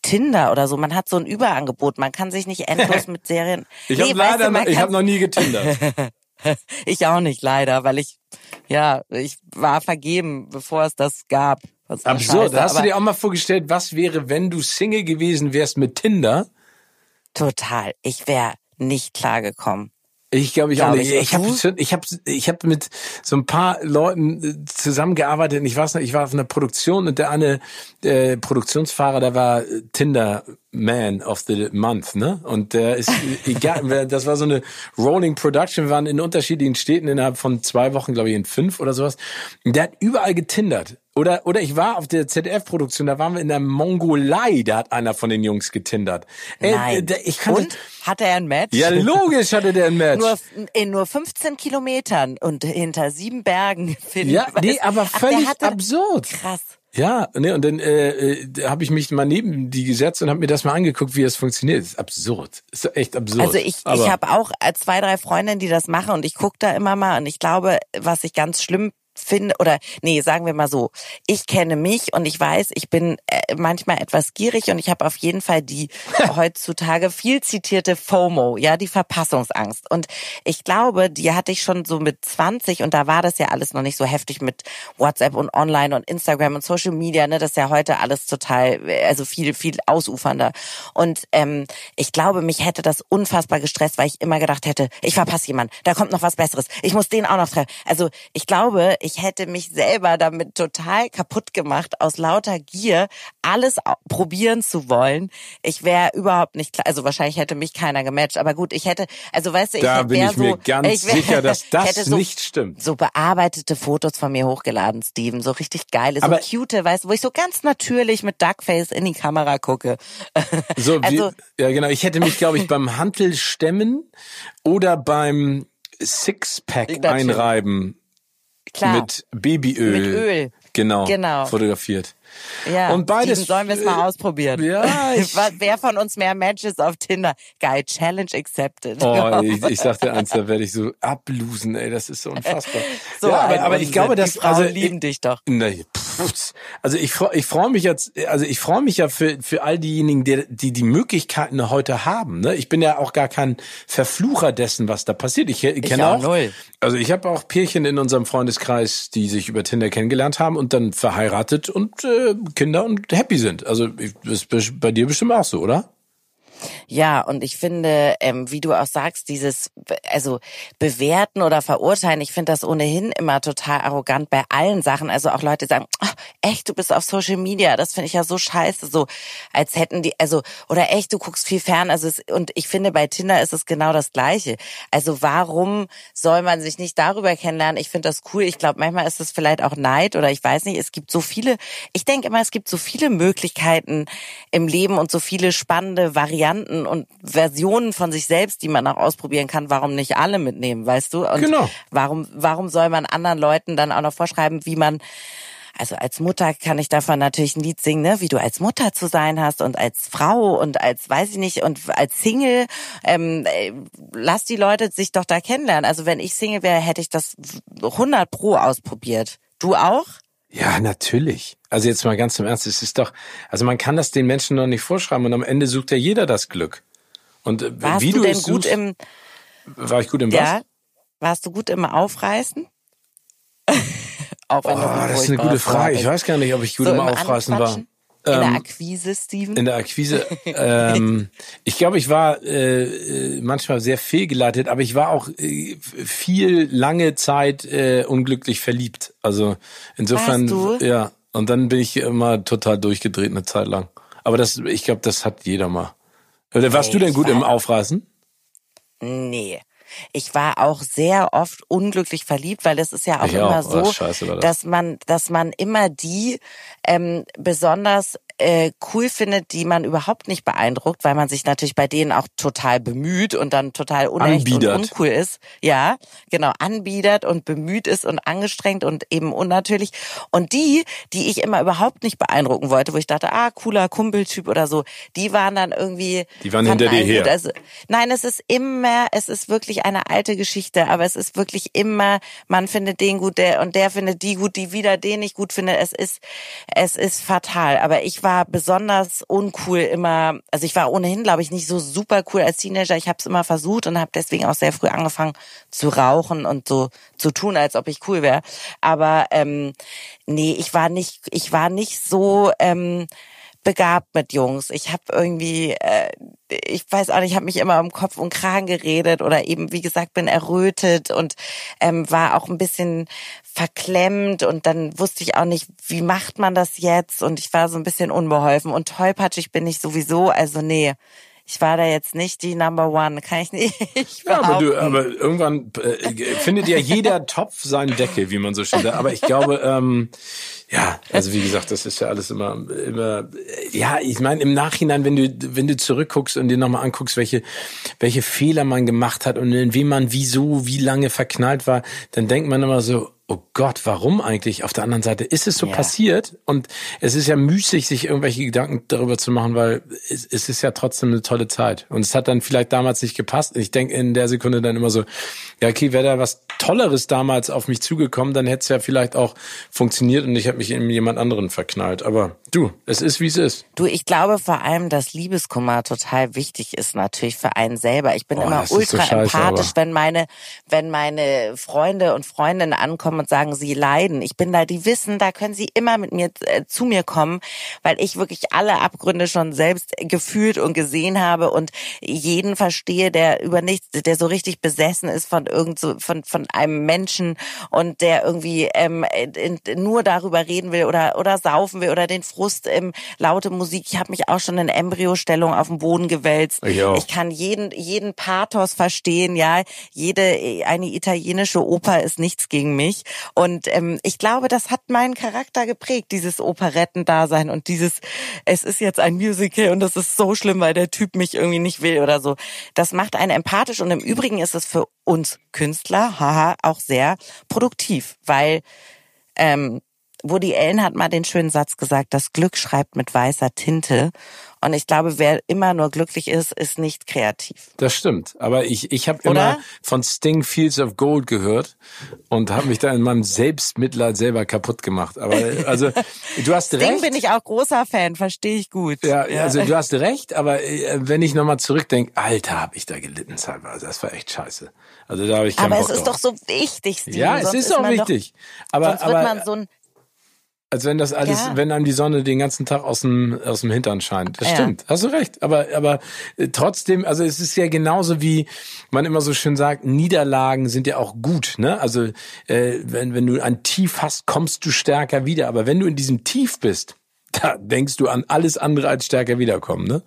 Tinder oder so. Man hat so ein Überangebot. Man kann sich nicht endlos [laughs] mit Serien. ich nee, habe leider, du, ich habe noch nie getindert. [laughs] [laughs] ich auch nicht, leider, weil ich, ja, ich war vergeben, bevor es das gab. Absurd. Hast du dir auch mal vorgestellt, was wäre, wenn du Single gewesen wärst mit Tinder? Total. Ich wäre nicht klargekommen. Ich glaube ich auch nicht. Ich habe ich hab, ich hab mit so ein paar Leuten äh, zusammengearbeitet. Und ich weiß noch, ich war auf einer Produktion und der eine äh, Produktionsfahrer, der war Tinder Man of the Month, ne? Und der ist egal, [laughs] das war so eine Rolling Production, wir waren in unterschiedlichen Städten innerhalb von zwei Wochen, glaube ich, in fünf oder sowas. Und der hat überall getindert. Oder, oder ich war auf der ZDF-Produktion, da waren wir in der Mongolei, da hat einer von den Jungs getindert. Nein. Äh, ich kann und? Hatte er ein Match? Ja, logisch hatte der ein Match. Nur, in nur 15 Kilometern und hinter sieben Bergen. Ja, nee, aber völlig Ach, absurd. Krass. Ja, ne, und dann äh, äh, habe ich mich mal neben die gesetzt und habe mir das mal angeguckt, wie das funktioniert. Das ist absurd. Das ist echt absurd. Also ich, Aber ich habe auch äh, zwei, drei Freundinnen, die das machen und ich gucke da immer mal und ich glaube, was ich ganz schlimm finde, oder nee, sagen wir mal so, ich kenne mich und ich weiß, ich bin äh, manchmal etwas gierig und ich habe auf jeden Fall die [laughs] heutzutage viel zitierte FOMO, ja, die Verpassungsangst. Und ich glaube, die hatte ich schon so mit 20 und da war das ja alles noch nicht so heftig mit WhatsApp und Online und Instagram und Social Media, ne, das ist ja heute alles total, also viel, viel ausufernder. Und ähm, ich glaube, mich hätte das unfassbar gestresst, weil ich immer gedacht hätte, ich verpasse jemand, da kommt noch was Besseres, ich muss den auch noch treffen. Also ich glaube, ich hätte mich selber damit total kaputt gemacht, aus lauter Gier alles probieren zu wollen. Ich wäre überhaupt nicht klar, also wahrscheinlich hätte mich keiner gematcht, aber gut, ich hätte, also weißt du, ich da hätte bin ich so, mir ganz ich wär, sicher, dass [laughs] das so, nicht stimmt. So bearbeitete Fotos von mir hochgeladen, Steven, so richtig geile, so aber cute, weißt du, wo ich so ganz natürlich mit Duckface in die Kamera gucke. [laughs] So, also, wie, ja genau, ich hätte mich, glaube ich, beim Hantelstämmen oder beim Sixpack einreiben Klar. mit Babyöl. Mit Öl. Genau, genau. Fotografiert. Ja, und beides Steven, sollen wir es mal ausprobieren. Ja, [laughs] ich, Wer von uns mehr Matches auf Tinder? Geil, Challenge accepted. Oh, [laughs] ich, ich sag dir eins, da werde ich so ablosen, ey, das ist so unfassbar. [laughs] so ja, aber, aber ich glaube, dass die Frauen also lieben ich, dich doch. Nee, pff, also ich ich freue mich jetzt, also ich freue mich ja für für all diejenigen, die die die Möglichkeiten heute haben. Ne? Ich bin ja auch gar kein Verflucher dessen, was da passiert. Ich, ich kenne auch auch, also ich habe auch Pärchen in unserem Freundeskreis, die sich über Tinder kennengelernt haben und dann verheiratet und äh, Kinder und happy sind. Also das ist bei dir bestimmt auch so, oder? Ja, und ich finde, ähm, wie du auch sagst, dieses, also bewerten oder verurteilen, ich finde das ohnehin immer total arrogant bei allen Sachen. Also auch Leute sagen, "Ah, echt, du bist auf Social Media, das finde ich ja so scheiße, so als hätten die, also oder echt, du guckst viel fern. Also es, und ich finde bei Tinder ist es genau das Gleiche. Also warum soll man sich nicht darüber kennenlernen? Ich finde das cool. Ich glaube, manchmal ist es vielleicht auch Neid oder ich weiß nicht. Es gibt so viele. Ich denke immer, es gibt so viele Möglichkeiten im Leben und so viele spannende Varianten und Versionen von sich selbst, die man auch ausprobieren kann. Warum nicht alle mitnehmen, weißt du? Und Genau. warum, warum soll man anderen Leuten dann auch noch vorschreiben, wie man also als Mutter kann ich davon natürlich ein Lied singen, ne? wie du als Mutter zu sein hast und als Frau und als, weiß ich nicht, und als Single. Ähm, äh, lass die Leute sich doch da kennenlernen. Also wenn ich Single wäre, hätte ich das 100 pro ausprobiert. Du auch? Ja, natürlich. Also jetzt mal ganz im Ernst, es ist doch, also man kann das den Menschen noch nicht vorschreiben und am Ende sucht ja jeder das Glück. Und äh, Warst wie du du, denn es gut suchst, im, war ich gut im ja? was? Warst du gut im Aufreißen? [laughs] auch wenn Oh, das ist eine gute Frage. Ich weiß gar nicht, ob ich gut im im Aufreißen war. In der Ähm, Akquise, Steven? in der Akquise. [laughs] ähm, ich glaube, ich war äh, äh, manchmal sehr fehlgeleitet, aber ich war auch äh, viel lange Zeit äh, unglücklich verliebt. Also insofern, ja. Und dann bin ich immer total durchgedreht eine Zeit lang. Aber das, ich glaube, das hat jeder mal. Oder warst Ey, du denn gut im war- Aufreißen? Nee. Ich war auch sehr oft unglücklich verliebt, weil es ist ja auch Ich immer auch. Oh, so, scheiße war das. dass man, dass man immer die ähm, besonders äh, cool findet, die man überhaupt nicht beeindruckt, weil man sich natürlich bei denen auch total bemüht und dann total unecht Anbiedert. und uncool ist. Ja, genau, anbiedert und bemüht ist und angestrengt und eben unnatürlich. Und die, die ich immer überhaupt nicht beeindrucken wollte, wo ich dachte, ah, cooler Kumpeltyp oder so, die waren dann irgendwie Die waren hinter dir her. Also, nein, es ist immer, es ist wirklich eine alte Geschichte, aber es ist wirklich immer, man findet den gut, der und der findet die gut, die wieder den nicht gut findet. Es ist, es ist fatal. Aber ich war besonders uncool immer, also ich war ohnehin, glaube ich, nicht so super cool als Teenager. Ich habe es immer versucht und habe deswegen auch sehr früh angefangen zu rauchen und so zu tun, als ob ich cool wäre. Aber ähm, nee, ich war nicht, ich war nicht so. Ähm, begabt mit Jungs. Ich habe irgendwie, äh, ich weiß auch nicht, ich habe mich immer um Kopf und Kragen geredet oder eben, wie gesagt, bin errötet und ähm, war auch ein bisschen verklemmt und dann wusste ich auch nicht, wie macht man das jetzt und ich war so ein bisschen unbeholfen und tollpatschig bin ich sowieso, also nee. Ich war da jetzt nicht die Number One, kann ich nicht [laughs] Ja, aber du, aber irgendwann äh, findet ja jeder [laughs] Topf seinen Deckel, wie man so schön sagt. Aber ich glaube, ähm, ja, also wie gesagt, das ist ja alles immer, immer, ja, ich meine im Nachhinein, wenn du, wenn du zurückguckst und dir nochmal anguckst, welche, welche Fehler man gemacht hat und in wem man wieso, wie lange verknallt war, dann denkt man immer so, oh Gott, warum eigentlich? Auf der anderen Seite ist es so Ja. passiert und es ist ja müßig, sich irgendwelche Gedanken darüber zu machen, weil es, es ist ja trotzdem eine tolle Zeit. Und es hat dann vielleicht damals nicht gepasst. Ich denke in der Sekunde dann immer so, ja, okay, wäre da was Tolleres damals auf mich zugekommen, dann hätte es ja vielleicht auch funktioniert und ich hätte mich in jemand anderen verknallt. Aber du, es ist, wie es ist. Du, ich glaube vor allem, dass Liebeskummer total wichtig ist natürlich für einen selber. Ich bin Oh, immer ist so ultra scheiße, empathisch, aber- wenn meine, wenn meine Freunde und Freundinnen ankommen und sagen, sie leiden. Ich bin da, die wissen, da können sie immer mit mir äh, zu mir kommen, weil ich wirklich alle Abgründe schon selbst gefühlt und gesehen habe und jeden verstehe, der über nichts, der so richtig besessen ist von irgend so, von, von einem Menschen und der irgendwie ähm, in, nur darüber reden will oder oder saufen will oder den Frust im laute Musik. Ich habe mich auch schon in Embryostellung auf den Boden gewälzt. Ich. Ich kann jeden jeden Pathos verstehen, ja. Jede eine italienische Oper ist nichts gegen mich und ähm, ich glaube, das hat meinen Charakter geprägt, dieses Operettendasein und dieses es ist jetzt ein Musical und das ist so schlimm, weil der Typ mich irgendwie nicht will oder so. Das macht einen empathisch und im Übrigen ist es für uns Künstler, haha, auch sehr produktiv, weil ähm, Woody Allen hat mal den schönen Satz gesagt, das Glück schreibt mit weißer Tinte. Und ich glaube, wer immer nur glücklich ist, ist nicht kreativ. Das stimmt. Aber ich, ich habe immer von Sting Fields of Gold gehört und habe mich da in meinem Selbstmitleid selber kaputt gemacht. Aber also du hast [laughs] Sting recht. bin ich auch großer Fan, verstehe ich gut. Ja, ja, also du hast recht, aber äh, wenn ich nochmal zurückdenke, Alter, habe ich da gelitten teilweise. Das war echt scheiße. Also da habe ich keinen Aber Bock es ist drauf. doch so wichtig, Steve. Ja, es Sonst ist auch wichtig. Doch, aber sonst wird aber man so ein als wenn das alles, Ja. wenn einem die Sonne den ganzen Tag aus dem aus dem Hintern scheint. Das Ja. stimmt. Hast du recht. Aber aber äh, trotzdem, also es ist ja genauso wie man immer so schön sagt, Niederlagen sind ja auch gut. Ne? Also äh, wenn wenn du ein Tief hast, kommst du stärker wieder. Aber wenn du in diesem Tief bist, [laughs] da denkst du an alles andere als stärker wiederkommen. Ne?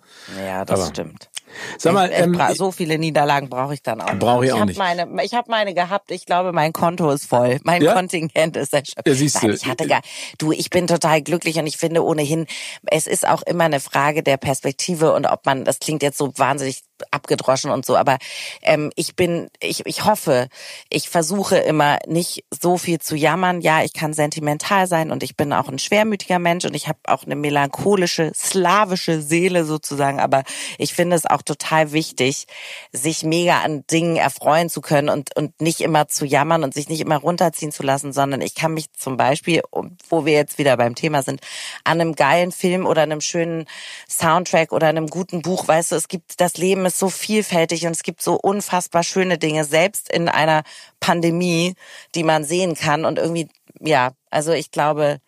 Ja, das Aber- stimmt. Sag mal, ich, ich ähm, so viele Niederlagen brauche ich dann auch nicht. Brauche ich auch hab nicht. Meine, ich habe meine gehabt. Ich glaube, mein Konto ist voll. Mein Ja? Kontingent ist erschöpft. Ja, siehst du. Ich hatte gar, du, ich bin total glücklich und ich finde ohnehin, es ist auch immer eine Frage der Perspektive und ob man, das klingt jetzt so wahnsinnig abgedroschen und so, aber ähm, ich bin, ich, ich hoffe, ich versuche immer nicht so viel zu jammern. Ja, ich kann sentimental sein und ich bin auch ein schwermütiger Mensch und ich habe auch eine melancholische, slawische Seele sozusagen, aber ich finde es auch total wichtig, sich mega an Dingen erfreuen zu können und, und nicht immer zu jammern und sich nicht immer runterziehen zu lassen, sondern ich kann mich zum Beispiel, wo wir jetzt wieder beim Thema sind, an einem geilen Film oder einem schönen Soundtrack oder einem guten Buch, weißt du, es gibt, das Leben ist so vielfältig und es gibt so unfassbar schöne Dinge, selbst in einer Pandemie, die man sehen kann und irgendwie, ja, also ich glaube,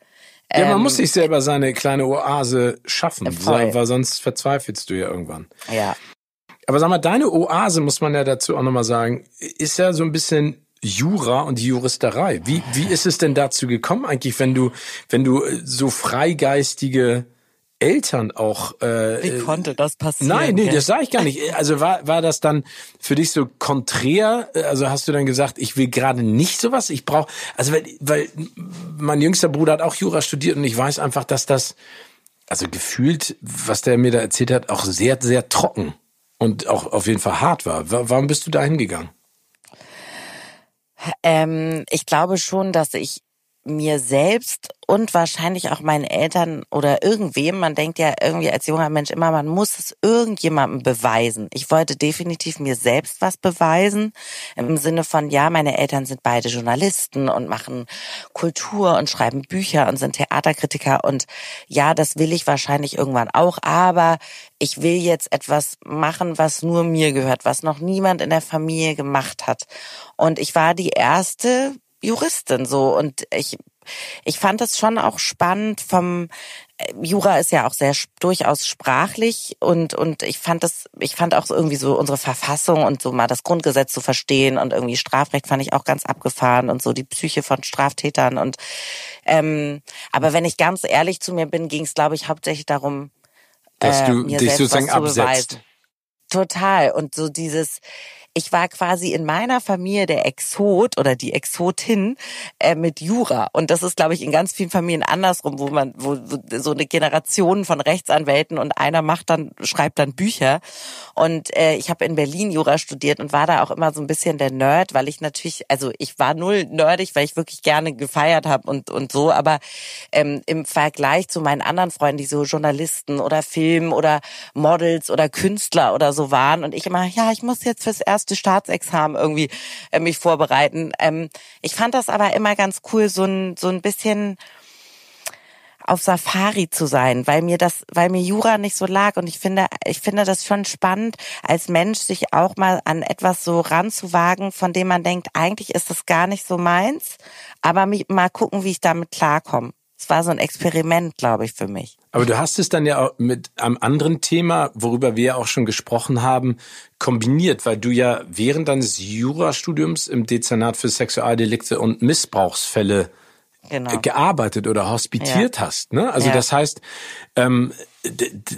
ja, man ähm, muss sich selber seine kleine Oase schaffen, Voll. weil sonst verzweifelst du ja irgendwann. ja, Aber sag mal, deine Oase, muss man ja dazu auch nochmal sagen, ist ja so ein bisschen Jura und Juristerei. Wie, wie ist es denn dazu gekommen eigentlich, wenn du, wenn du äh, so freigeistige Eltern auch äh, wie konnte das passieren? Nein, nee, das sage ich gar nicht. [laughs] Also war, war das dann für dich so konträr? Also hast du dann gesagt, ich will gerade nicht sowas? Ich brauche, also weil, weil mein jüngster Bruder hat auch Jura studiert und ich weiß einfach, dass das, also gefühlt, was der mir da erzählt hat, auch sehr, sehr trocken und auch auf jeden Fall hart war. Wa- Warum bist du da hingegangen? Ähm, ich glaube schon, dass ich mir selbst und wahrscheinlich auch meinen Eltern oder irgendwem, man denkt ja irgendwie als junger Mensch immer, man muss es irgendjemandem beweisen. Ich wollte definitiv mir selbst was beweisen, im Sinne von, ja, meine Eltern sind beide Journalisten und machen Kultur und schreiben Bücher und sind Theaterkritiker und ja, das will ich wahrscheinlich irgendwann auch, aber ich will jetzt etwas machen, was nur mir gehört, was noch niemand in der Familie gemacht hat. Und ich war die erste Juristin so und ich ich fand es schon auch spannend vom äh, Jura ist ja auch sehr durchaus sprachlich und und ich fand das ich fand auch irgendwie so unsere Verfassung und so mal das Grundgesetz zu verstehen und irgendwie Strafrecht fand ich auch ganz abgefahren und so die Psyche von Straftätern und ähm, aber wenn ich ganz ehrlich zu mir bin, ging es glaube ich hauptsächlich darum, Dass äh, du mir dich selbst sozusagen absetzt. beweisen. Total. Und so dieses, ich war quasi in meiner Familie der Exot oder die Exotin äh, mit Jura. Und das ist, glaube ich, in ganz vielen Familien andersrum, wo man, wo, wo so eine Generation von Rechtsanwälten und einer macht dann, schreibt dann Bücher. Und äh, ich habe in Berlin Jura studiert und war da auch immer so ein bisschen der Nerd, weil ich natürlich, also ich war null nerdig, weil ich wirklich gerne gefeiert habe und, und so, aber ähm, im Vergleich zu meinen anderen Freunden, die so Journalisten oder Film oder Models oder Künstler oder so waren und ich immer, ja, ich muss jetzt fürs erste Staatsexamen irgendwie äh, mich vorbereiten. Ähm, ich fand das aber immer ganz cool, so ein, so ein bisschen auf Safari zu sein, weil mir das, weil mir Jura nicht so lag und ich finde, ich finde das schon spannend, als Mensch sich auch mal an etwas so ranzuwagen, von dem man denkt, eigentlich ist das gar nicht so meins, aber mich, mal gucken, wie ich damit klarkomme. Es war so ein Experiment, glaube ich, für mich. Aber du hast es dann ja auch mit einem anderen Thema, worüber wir ja auch schon gesprochen haben, kombiniert, weil du ja während deines Jurastudiums im Dezernat für Sexualdelikte und Missbrauchsfälle Genau. gearbeitet oder hospitiert hast. Ne? Also Ja. das heißt, ähm,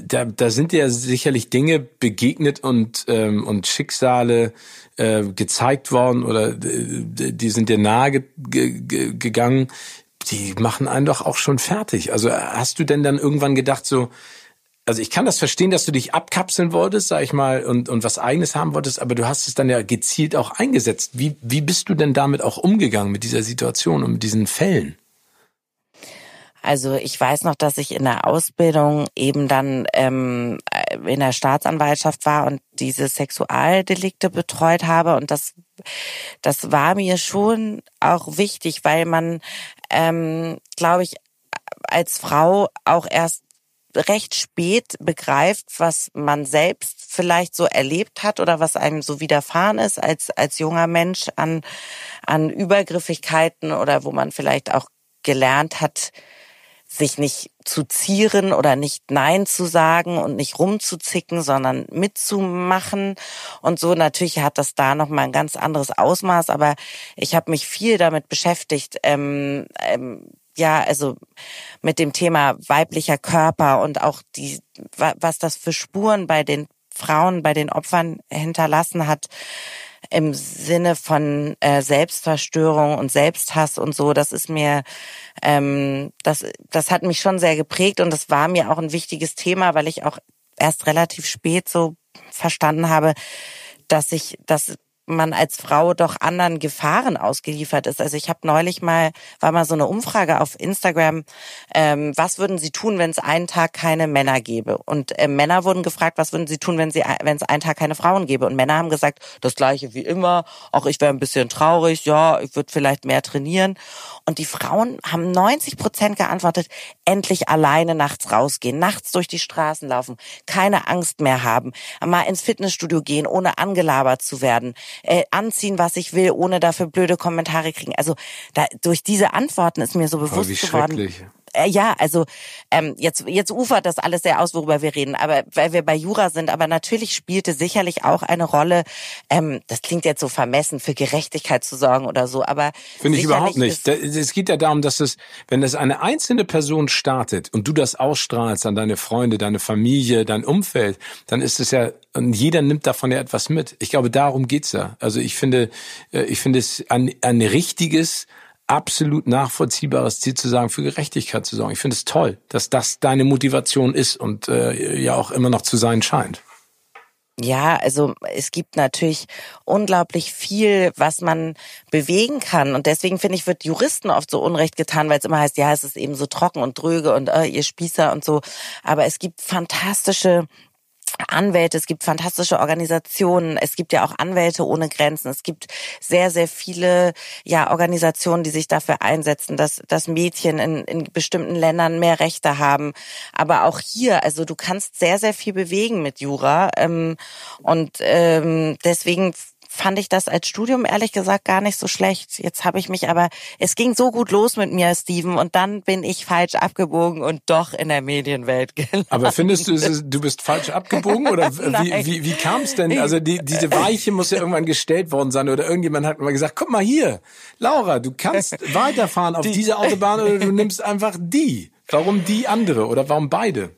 da, da sind dir sicherlich Dinge begegnet und, ähm, und Schicksale äh, gezeigt worden oder d- die sind dir nahe ge ge gegangen. Die machen einen doch auch schon fertig. Also hast du denn dann irgendwann gedacht so, also ich kann das verstehen, dass du dich abkapseln wolltest, sag ich mal, und, und was eigenes haben wolltest, aber du hast es dann ja gezielt auch eingesetzt. Wie, wie bist du denn damit auch umgegangen, mit dieser Situation und mit diesen Fällen? Also ich weiß noch, dass ich in der Ausbildung eben dann ähm, in der Staatsanwaltschaft war und diese Sexualdelikte betreut habe und das das war mir schon auch wichtig, weil man, ähm, glaube ich, als Frau auch erst recht spät begreift, was man selbst vielleicht so erlebt hat oder was einem so widerfahren ist als, als junger Mensch an, an Übergriffigkeiten oder wo man vielleicht auch gelernt hat, sich nicht zu zieren oder nicht Nein zu sagen und nicht rumzuzicken, sondern mitzumachen. Und so natürlich hat das da nochmal ein ganz anderes Ausmaß, aber ich habe mich viel damit beschäftigt, ähm, ähm, ja, also mit dem Thema weiblicher Körper und auch die, was das für Spuren bei den Frauen, bei den Opfern hinterlassen hat im Sinne von äh, Selbstverstörung und Selbsthass und so. Das ist mir, ähm, das, das hat mich schon sehr geprägt und das war mir auch ein wichtiges Thema, weil ich auch erst relativ spät so verstanden habe, dass ich, dass man als Frau doch anderen Gefahren ausgeliefert ist. Also ich habe neulich mal, war mal so eine Umfrage auf Instagram, ähm, was würden Sie tun, wenn es einen Tag keine Männer gäbe? Und äh, Männer wurden gefragt, was würden Sie tun, wenn sie, wenn es einen Tag keine Frauen gäbe? Und Männer haben gesagt, das gleiche wie immer, auch ich wäre ein bisschen traurig, ja, ich würde vielleicht mehr trainieren. Und die Frauen haben 90 Prozent geantwortet, endlich alleine nachts rausgehen, nachts durch die Straßen laufen, keine Angst mehr haben, mal ins Fitnessstudio gehen, ohne angelabert zu werden äh, anziehen, was ich will, ohne dafür blöde Kommentare kriegen. Also da, durch diese Antworten ist mir so bewusst geworden. Äh, ja, also ähm, jetzt jetzt ufert das alles sehr aus, worüber wir reden, aber weil wir bei Jura sind, aber natürlich spielte sicherlich auch eine Rolle. Ähm, das klingt jetzt so vermessen, für Gerechtigkeit zu sorgen oder so, aber finde ich überhaupt nicht. Es geht ja darum, dass es, wenn es eine einzelne Person startet und du das ausstrahlst an deine Freunde, deine Familie, dein Umfeld, dann ist es ja und jeder nimmt davon ja etwas mit. Ich glaube, darum geht's ja. Also ich finde, äh, ich finde es ein, ein richtiges absolut nachvollziehbares Ziel zu sagen, für Gerechtigkeit zu sorgen. Ich finde es toll, dass das deine Motivation ist und äh, ja auch immer noch zu sein scheint. Ja, also es gibt natürlich unglaublich viel, was man bewegen kann. Und deswegen finde ich, wird Juristen oft so Unrecht getan, weil es immer heißt, ja, es ist eben so trocken und dröge und äh, ihr Spießer und so. Aber es gibt fantastische Anwälte, es gibt fantastische Organisationen, es gibt ja auch Anwälte ohne Grenzen, es gibt sehr, sehr viele ja, Organisationen, die sich dafür einsetzen, dass, dass Mädchen in, in bestimmten Ländern mehr Rechte haben. Aber auch hier, also du kannst sehr, sehr viel bewegen mit Jura. Ähm, und ähm, deswegen fand ich das als Studium ehrlich gesagt gar nicht so schlecht. Jetzt habe ich mich aber, es ging so gut los mit mir, Steven, und dann bin ich falsch abgebogen und doch in der Medienwelt [laughs] gelandet. Aber findest du, du bist falsch abgebogen oder [laughs] wie, wie, wie kam es denn? Also die, diese Weiche muss ja irgendwann gestellt worden sein oder irgendjemand hat mal gesagt, guck mal hier, Laura, du kannst weiterfahren auf die. diese Autobahn oder du nimmst einfach die. Warum die andere oder warum beide?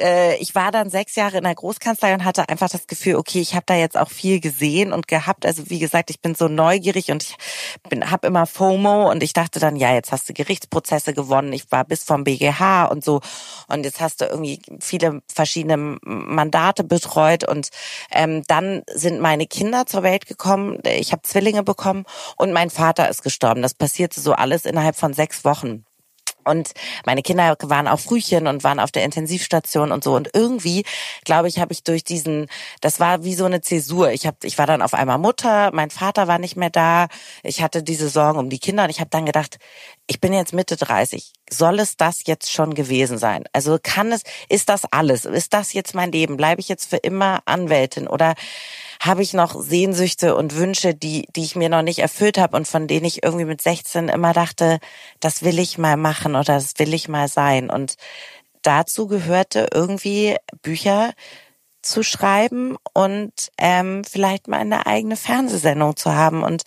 Äh, ich war dann sechs Jahre in der Großkanzlei und hatte einfach das Gefühl, okay, ich habe da jetzt auch viel gesehen und gehabt. Also wie gesagt, ich bin so neugierig und ich bin habe immer FOMO und ich dachte dann, ja, jetzt hast du Gerichtsprozesse gewonnen. Ich war bis vom BGH und so und jetzt hast du irgendwie viele verschiedene Mandate betreut und ähm, dann sind meine Kinder zur Welt gekommen. Ich habe Zwillinge bekommen und mein Vater ist gestorben. Das passierte so alles innerhalb von sechs Wochen. Und meine Kinder waren auch Frühchen und waren auf der Intensivstation und so. Und irgendwie, glaube ich, habe ich durch diesen, das war wie so eine Zäsur. Ich hab, ich war dann auf einmal Mutter, mein Vater war nicht mehr da. Ich hatte diese Sorgen um die Kinder und ich habe dann gedacht, ich bin jetzt Mitte 30. Soll es das jetzt schon gewesen sein? Also kann es, ist das alles? Ist das jetzt mein Leben? Bleibe ich jetzt für immer Anwältin oder habe ich noch Sehnsüchte und Wünsche, die, die ich mir noch nicht erfüllt habe und von denen ich irgendwie mit 16 immer dachte, das will ich mal machen oder das will ich mal sein. Und dazu gehörte irgendwie Bücher zu schreiben und ähm, vielleicht mal eine eigene Fernsehsendung zu haben. Und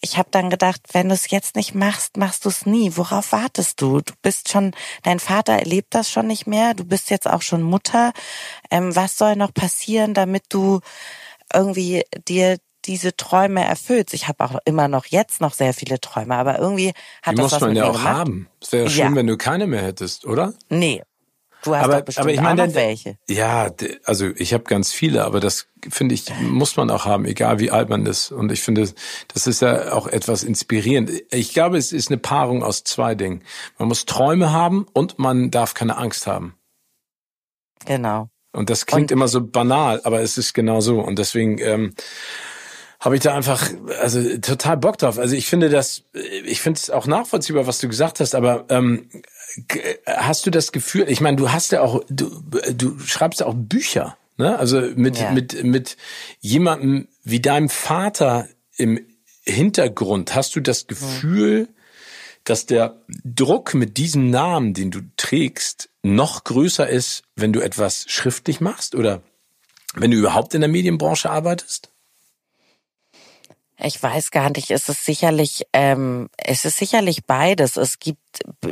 ich habe dann gedacht, wenn du es jetzt nicht machst, machst du es nie. Worauf wartest du? Du bist schon, dein Vater erlebt das schon nicht mehr. Du bist jetzt auch schon Mutter. Ähm, was soll noch passieren, damit du irgendwie dir diese Träume erfüllst. Ich habe auch immer noch jetzt noch sehr viele Träume, aber irgendwie hat Die das muss man ja auch gemacht. haben. Es wäre ja schlimm, wenn du keine mehr hättest, oder? Nee. Du hast aber, bestimmt aber ich meine, auch noch welche. Ja, also ich habe ganz viele, aber das finde ich muss man auch haben, egal wie alt man ist. Und ich finde, das ist ja auch etwas inspirierend. Ich glaube, es ist eine Paarung aus zwei Dingen. Man muss Träume haben und man darf keine Angst haben. Genau. Und das klingt und, immer so banal, aber es ist genau so. Und deswegen ähm, habe ich da einfach also total Bock drauf. Also ich finde das, ich finde es auch nachvollziehbar, was du gesagt hast, aber ähm, hast du das Gefühl, ich meine, du hast ja auch, du, du schreibst ja auch Bücher, ne? Also mit, ja. mit, mit jemandem wie deinem Vater im Hintergrund, hast du das Gefühl, dass der Druck mit diesem Namen, den du trägst, noch größer ist, wenn du etwas schriftlich machst oder wenn du überhaupt in der Medienbranche arbeitest? Ich weiß gar nicht, es ist sicherlich, ähm, es ist sicherlich beides. Es gibt,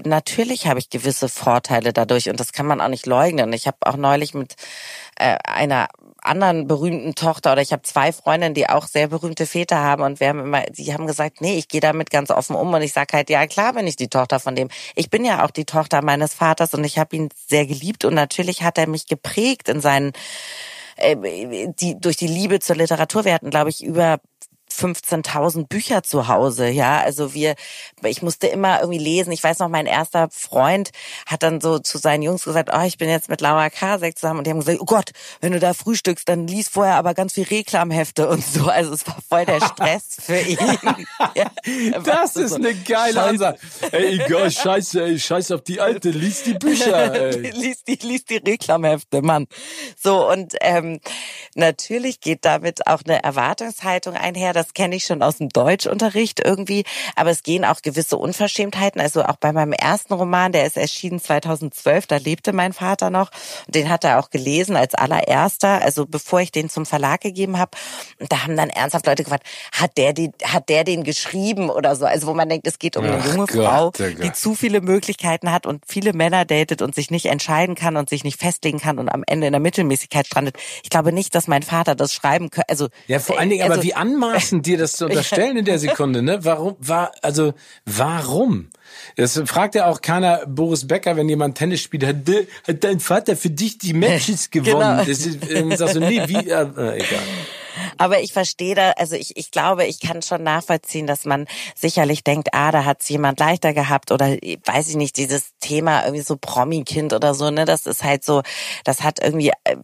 natürlich habe ich gewisse Vorteile dadurch und das kann man auch nicht leugnen. Ich habe auch neulich mit äh, einer anderen berühmten Tochter oder ich habe zwei Freundinnen, die auch sehr berühmte Väter haben und wir haben immer, die haben gesagt, nee, ich gehe damit ganz offen um und ich sage halt, ja klar bin ich die Tochter von dem. Ich bin ja auch die Tochter meines Vaters und ich habe ihn sehr geliebt und natürlich hat er mich geprägt in seinen äh, die durch die Liebe zur Literatur. Wir hatten, glaube ich, über 15.000 Bücher zu Hause, ja. Also wir, ich musste immer irgendwie lesen. Ich weiß noch, mein erster Freund hat dann so zu seinen Jungs gesagt, oh, ich bin jetzt mit Laura Kasek zusammen. Und die haben gesagt, oh Gott, wenn du da frühstückst, dann lies vorher aber ganz viel Reklamhefte und so. Also es war voll der Stress für ihn. [laughs] ja, das ist so eine geile Ansage. Ey, egal, scheiße, ey, scheiß auf die Alte, lies die Bücher. [laughs] Ey. lies, die, lies die Reklamhefte, Mann. So, und ähm, natürlich geht damit auch eine Erwartungshaltung einher, dass das kenne ich schon aus dem Deutschunterricht irgendwie. Aber es gehen auch gewisse Unverschämtheiten. Also auch bei meinem ersten Roman, der ist erschienen 2012, da lebte mein Vater noch. Den hat er auch gelesen als allererster, also bevor ich den zum Verlag gegeben habe. Und da haben dann ernsthaft Leute gefragt, hat der, die, hat der den geschrieben oder so? Also wo man denkt, es geht um eine Ach junge Gott, Frau, die zu viele Möglichkeiten hat und viele Männer datet und sich nicht entscheiden kann und sich nicht festlegen kann und am Ende in der Mittelmäßigkeit strandet. Ich glaube nicht, dass mein Vater das schreiben könnte. Also, ja, vor allen Dingen, also, aber wie anmaßend vergessen, dir das zu unterstellen in der Sekunde, ne? Warum, war, also, warum? Das fragt ja auch keiner Boris Becker, wenn jemand Tennis spielt, hat, hat dein Vater für dich die Matches [laughs] gewonnen? Genau. Das ist, äh, sagst du, nee, wie, äh, egal. Aber ich verstehe da, also ich, ich glaube, ich kann schon nachvollziehen, dass man sicherlich denkt, ah, da hat es jemand leichter gehabt oder weiß ich nicht, dieses Thema irgendwie so Promi-Kind oder so, ne, das ist halt so, das hat irgendwie äh,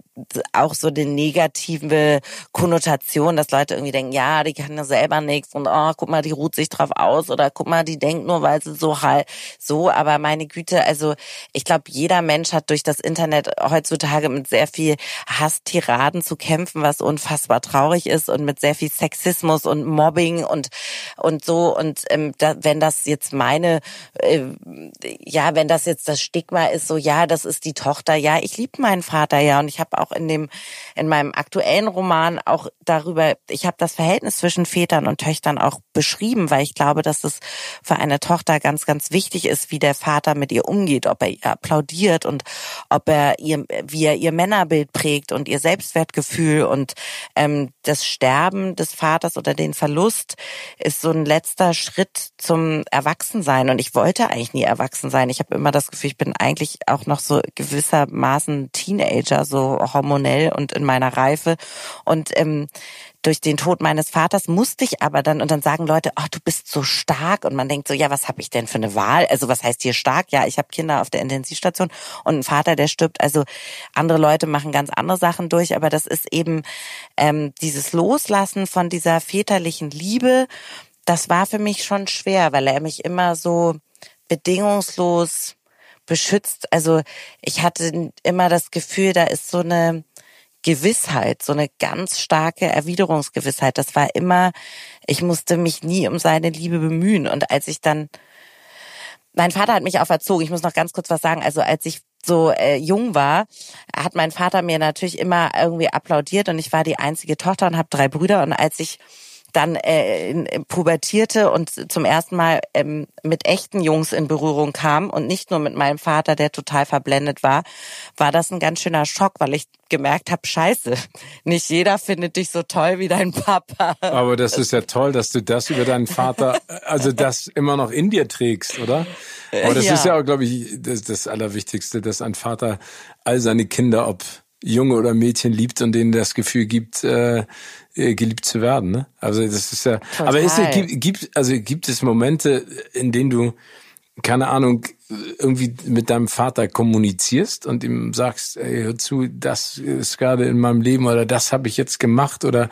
auch so eine negative Konnotation, dass Leute irgendwie denken, ja, die kann ja selber nichts und oh, guck mal, die ruht sich drauf aus oder guck mal, die denkt nur, weil sie so halt so, aber meine Güte, also ich glaube, jeder Mensch hat durch das Internet heutzutage mit sehr viel Hasstiraden zu kämpfen, was unfassbar traurig traurig ist und mit sehr viel Sexismus und Mobbing und und so. Und ähm, da, wenn das jetzt meine äh, ja wenn das jetzt das Stigma ist so ja das ist die Tochter. Ja ich liebe meinen Vater ja. Und ich habe auch in dem in meinem aktuellen Roman auch darüber ich habe das Verhältnis zwischen Vätern und Töchtern auch beschrieben weil ich glaube dass es für eine Tochter ganz ganz wichtig ist wie der Vater mit ihr umgeht ob er ihr applaudiert und ob er ihr wie er ihr Männerbild prägt und ihr Selbstwertgefühl und ähm, das Sterben des Vaters oder den Verlust ist so ein letzter Schritt zum Erwachsensein. Und ich wollte eigentlich nie erwachsen sein. Ich habe immer das Gefühl, ich bin eigentlich auch noch so gewissermaßen Teenager, so hormonell und in meiner Reife. Und ähm, durch den Tod meines Vaters musste ich aber dann und dann sagen Leute, oh, du bist so stark und man denkt so, ja, was habe ich denn für eine Wahl? Also was heißt hier stark? Ja, ich habe Kinder auf der Intensivstation und ein Vater, der stirbt. Also andere Leute machen ganz andere Sachen durch, aber das ist eben ähm, dieses Loslassen von dieser väterlichen Liebe. Das war für mich schon schwer, weil er mich immer so bedingungslos beschützt. Also ich hatte immer das Gefühl, da ist so eine Gewissheit, so eine ganz starke Erwiderungsgewissheit. Das war immer, ich musste mich nie um seine Liebe bemühen. Und als ich dann, mein Vater hat mich auch erzogen, ich muss noch ganz kurz was sagen, also als ich so äh, jung war, hat mein Vater mir natürlich immer irgendwie applaudiert und ich war die einzige Tochter und habe drei Brüder und als ich dann äh, pubertierte und zum ersten Mal ähm, mit echten Jungs in Berührung kam und nicht nur mit meinem Vater, der total verblendet war, war das ein ganz schöner Schock, weil ich gemerkt habe, scheiße, [laughs] nicht jeder findet dich so toll wie dein Papa. Aber das [laughs] ist ja toll, dass du das über deinen Vater, also das immer noch in dir trägst, oder? Aber das ja. ist ja auch, glaube ich, das, das Allerwichtigste, dass ein Vater all seine Kinder, ob Junge oder Mädchen liebt und denen das Gefühl gibt, äh, äh geliebt zu werden. Ne? Also das ist ja. Total. Aber ist, gibt, gibt also gibt es Momente, in denen du keine Ahnung irgendwie mit deinem Vater kommunizierst und ihm sagst, ey, hör zu, das ist gerade in meinem Leben oder das habe ich jetzt gemacht oder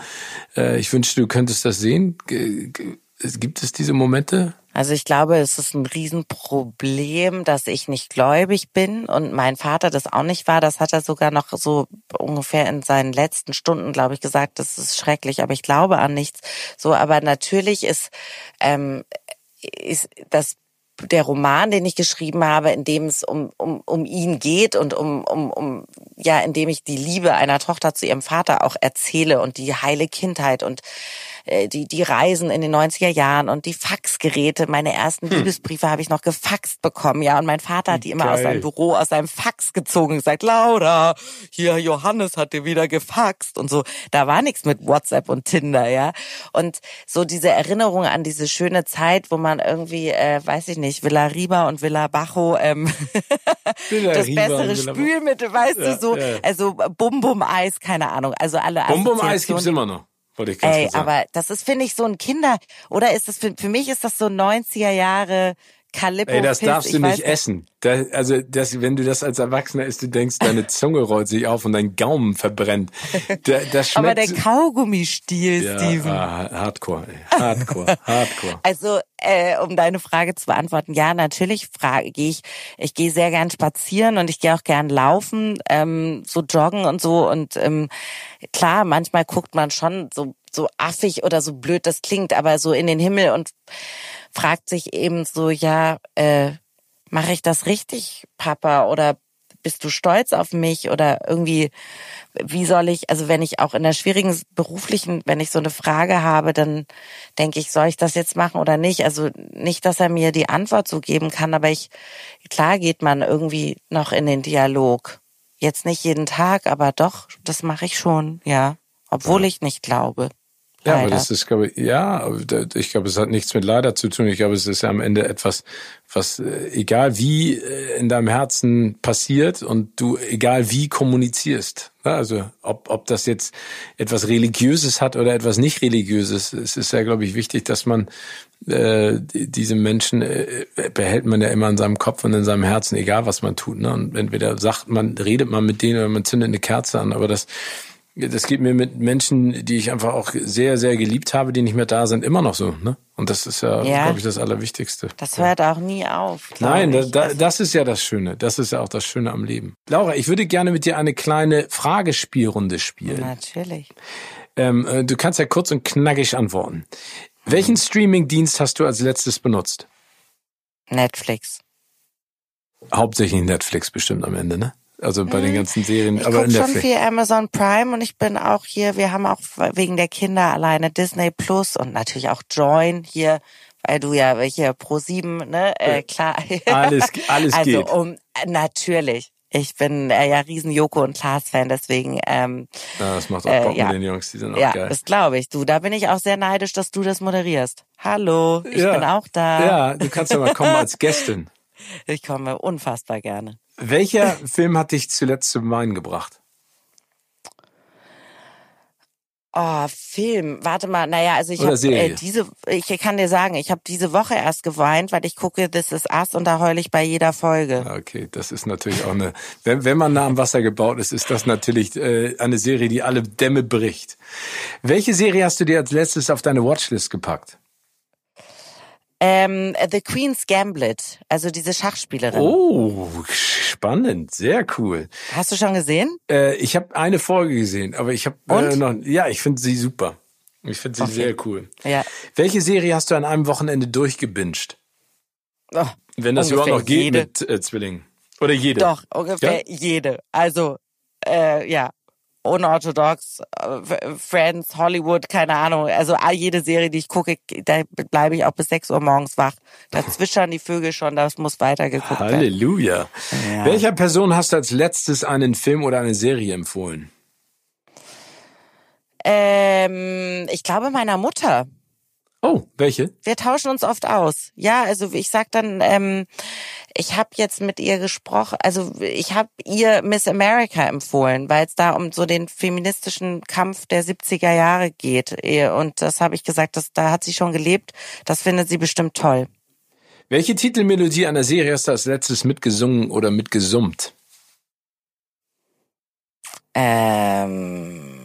äh, ich wünschte, du könntest das sehen. Gibt es diese Momente? Also ich glaube, es ist ein Riesenproblem, dass ich nicht gläubig bin und mein Vater das auch nicht war. Das hat er sogar noch so ungefähr in seinen letzten Stunden, glaube ich, gesagt. Das ist schrecklich, aber ich glaube an nichts. So, aber natürlich ist ähm, ist das der Roman, den ich geschrieben habe, in dem es um, um, um ihn geht und um, um, um, ja, in dem ich die Liebe einer Tochter zu ihrem Vater auch erzähle und die heile Kindheit und die, die Reisen in den 90er Jahren und die Faxgeräte. Meine ersten hm. Liebesbriefe habe ich noch gefaxt bekommen, ja. Und mein Vater hat die immer Geil. aus seinem Büro, aus seinem Fax gezogen und gesagt, Laura, hier Johannes hat dir wieder gefaxt und so. Da war nichts mit WhatsApp und Tinder, ja. Und so diese Erinnerung an diese schöne Zeit, wo man irgendwie, äh, weiß ich nicht, Villa Riba und Villa Bajo, ähm, [laughs] das Riba bessere Spülmittel, weißt ja, du, so, ja. also Bum Bum Eis, keine Ahnung. Also alle Bum Bum Eis gibt's immer noch. Wollte ich ganz Ey, aber das ist, finde ich, so ein Kinder, oder ist das für, für mich ist das so 90er Jahre Calippo. Ey, das darfst du nicht, essen. Da, also, das, wenn du das als Erwachsener isst, du denkst, deine Zunge rollt sich auf und dein Gaumen verbrennt. Da, das schmeckt [laughs] Aber der Kaugummistiel, ja, Steven. Ah, hardcore. Hardcore, [laughs] Hardcore. Also, äh, um deine Frage zu beantworten, ja, natürlich frage gehe ich, ich gehe sehr gern spazieren und ich gehe auch gern laufen, ähm, so joggen und so. Und ähm, klar, manchmal guckt man schon so, so affig oder so blöd das klingt, aber so in den Himmel und fragt sich eben so, ja, äh, mache ich das richtig, Papa? Oder bist du stolz auf mich? Oder irgendwie, wie soll ich, also wenn ich auch in der schwierigen beruflichen, wenn ich so eine Frage habe, dann denke ich, soll ich das jetzt machen oder nicht? Also nicht, dass er mir die Antwort so geben kann, aber ich, klar geht man irgendwie noch in den Dialog. Jetzt nicht jeden Tag, aber doch, das mache ich schon, ja. Obwohl ja. ich nicht glaube. Ja, aber das ist, glaube ich, ja, ich glaube, es hat nichts mit leider zu tun. Ich glaube, es ist ja am Ende etwas, was, äh, egal wie äh, in deinem Herzen passiert und du, egal wie kommunizierst. Also, ob, ob das jetzt etwas Religiöses hat oder etwas nicht Religiöses. Es ist ja, glaube ich, wichtig, dass man äh, diese Menschen äh, behält man ja immer in seinem Kopf und in seinem Herzen, egal was man tut. Ne? Und entweder sagt man, redet man mit denen oder man zündet eine Kerze an, aber das das geht mir mit Menschen, die ich einfach auch sehr, sehr geliebt habe, die nicht mehr da sind, immer noch so. Ne? Und das ist ja, ja glaube ich, das Allerwichtigste. Das hört auch nie auf. Nein, da, da, das ist ja das Schöne. Das ist ja auch das Schöne am Leben. Laura, ich würde gerne mit dir eine kleine Fragespielrunde spielen. Natürlich. Ähm, äh, du kannst ja kurz und knackig antworten. Welchen Streaming-Dienst hast du als letztes benutzt? Netflix. Hauptsächlich Netflix bestimmt am Ende, ne? Also bei den mhm. ganzen Serien. Ich aber in der schon viel Amazon Prime und ich bin auch hier, wir haben auch wegen der Kinder alleine Disney Plus und natürlich auch Join hier, weil du ja hier Pro 7, ne, äh, klar. Alles, [laughs] alles also, geht. Um, natürlich. Ich bin äh, ja riesen Joko und Klaas Fan, deswegen. Ähm, ja, das macht auch Bock äh, ja. mit den Jungs, die sind auch ja, geil. das glaube ich. Du, da bin ich auch sehr neidisch, dass du das moderierst. Hallo, ich ja. bin auch da. Ja, du kannst ja mal kommen als [laughs] Gästin. Ich komme unfassbar gerne. Welcher Film hat dich zuletzt zum Weinen gebracht? Oh, Film. Warte mal, naja, also ich habe äh, diese, ich kann dir sagen, ich habe diese Woche erst geweint, weil ich gucke This Is Us und da heule ich bei jeder Folge. Okay, das ist natürlich auch eine, wenn, wenn man nah am Wasser gebaut ist, ist das natürlich äh, eine Serie, die alle Dämme bricht. Welche Serie hast du dir als letztes auf deine Watchlist gepackt? Ähm, The Queen's Gambit, also diese Schachspielerin. Oh, spannend, sehr cool. Hast du schon gesehen? Äh, ich habe eine Folge gesehen, aber ich habe äh, noch. Ja, ich finde sie super. Ich finde sie okay. sehr cool. Ja. Welche Serie hast du an einem Wochenende durchgebinged? Oh, Wenn das überhaupt noch geht jede. mit äh, Zwillingen. Oder jede? Doch, ungefähr ja? jede. Also, äh, ja. Unorthodox, äh, Friends, Hollywood, keine Ahnung. Also jede Serie, die ich gucke, da bleibe ich auch bis 6 Uhr morgens wach. Da zwitschern die Vögel schon, das muss weitergeguckt werden. Halleluja. Ja. Welcher Person hast du als letztes einen Film oder eine Serie empfohlen? Ähm, ich glaube meiner Mutter. Oh, welche? Wir tauschen uns oft aus. Ja, also ich sag dann, ähm, ich habe jetzt mit ihr gesprochen, also ich habe ihr Miss America empfohlen, weil es da um so den feministischen Kampf der 70er Jahre geht. Und das habe ich gesagt, das, da hat sie schon gelebt. Das findet sie bestimmt toll. Welche Titelmelodie einer Serie hast du als letztes mitgesungen oder mitgesummt? Ähm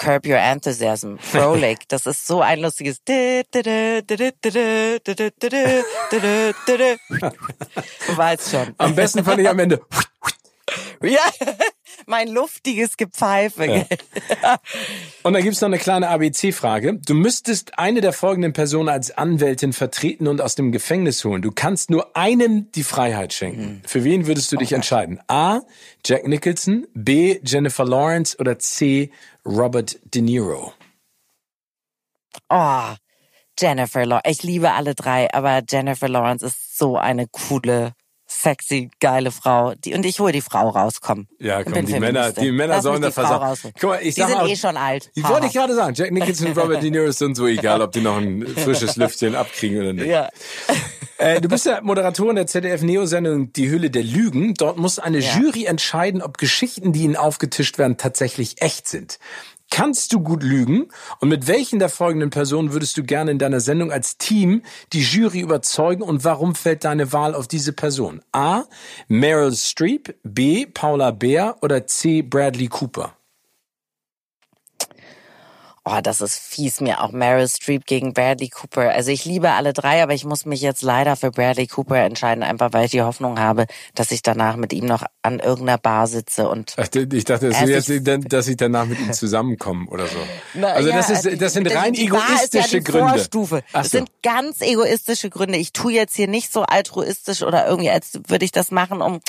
Curb Your Enthusiasm, Frolic. Das ist so ein lustiges. Du weißt schon. Am besten fand ich am Ende. Ja, mein luftiges Gepfeife. Ja. [laughs] Und dann gibt's noch eine kleine ABC-Frage. Du müsstest eine der folgenden Personen als Anwältin vertreten und aus dem Gefängnis holen. Du kannst nur einem die Freiheit schenken. Mhm. Für wen würdest du dich okay. entscheiden? A. Jack Nicholson, B. Jennifer Lawrence oder C. Robert De Niro? Oh, Jennifer Lawrence. Ich liebe alle drei, aber Jennifer Lawrence ist so eine coole sexy, geile Frau. Die, und ich hole die Frau raus, komm. Ja, komm, die Männer, die Männer Lass sollen da versagen. Guck mal, ich die sind auch, eh schon alt. Ich wollte ich gerade sagen, Jack Nicholson und Robert De Niro sind so egal, ob die noch ein [laughs] frisches Lüftchen abkriegen oder nicht. Ja. Äh, du bist ja Moderatorin der ZDF-Neo-Sendung Die Hülle der Lügen. Dort muss eine ja. Jury entscheiden, ob Geschichten, die ihnen aufgetischt werden, tatsächlich echt sind. Kannst du gut lügen? Und mit welchen der folgenden Personen würdest du gerne in deiner Sendung als Team die Jury überzeugen und warum fällt deine Wahl auf diese Person? A. Meryl Streep, B. Paula Beer oder C. Bradley Cooper? Oh, das ist fies mir auch Meryl Streep gegen Bradley Cooper. Also ich liebe alle drei, aber ich muss mich jetzt leider für Bradley Cooper entscheiden, einfach weil ich die Hoffnung habe, dass ich danach mit ihm noch an irgendeiner Bar sitze und Ach, ich dachte, dass, jetzt, dass ich danach mit ihm [laughs] zusammenkomme oder so. Na, also ja, das ist also das sind rein die egoistische ja Gründe. Vorstufe. Ach das sind ganz egoistische Gründe. Ich tue jetzt hier nicht so altruistisch oder irgendwie, als würde ich das machen, um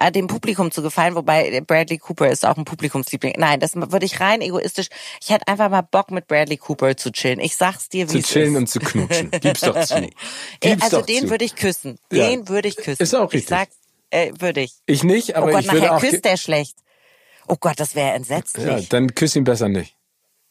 äh, dem Publikum zu gefallen, wobei Bradley Cooper ist auch ein Publikumsliebling. Nein, das würde ich rein egoistisch. Ich hätte einfach mal Bock mit Bradley Cooper zu chillen. Ich sag's dir, wie Zu chillen ist. und zu knutschen. Gib's doch zu. [laughs] Gib's also doch den würde ich küssen. Den ja. würde ich küssen. Ist auch richtig. Ich sag, äh, würde ich. Ich nicht, aber oh Gott, ich würde auch. küsst der schlecht. Oh Gott, das wäre entsetzlich. Ja, dann küss ihn besser nicht.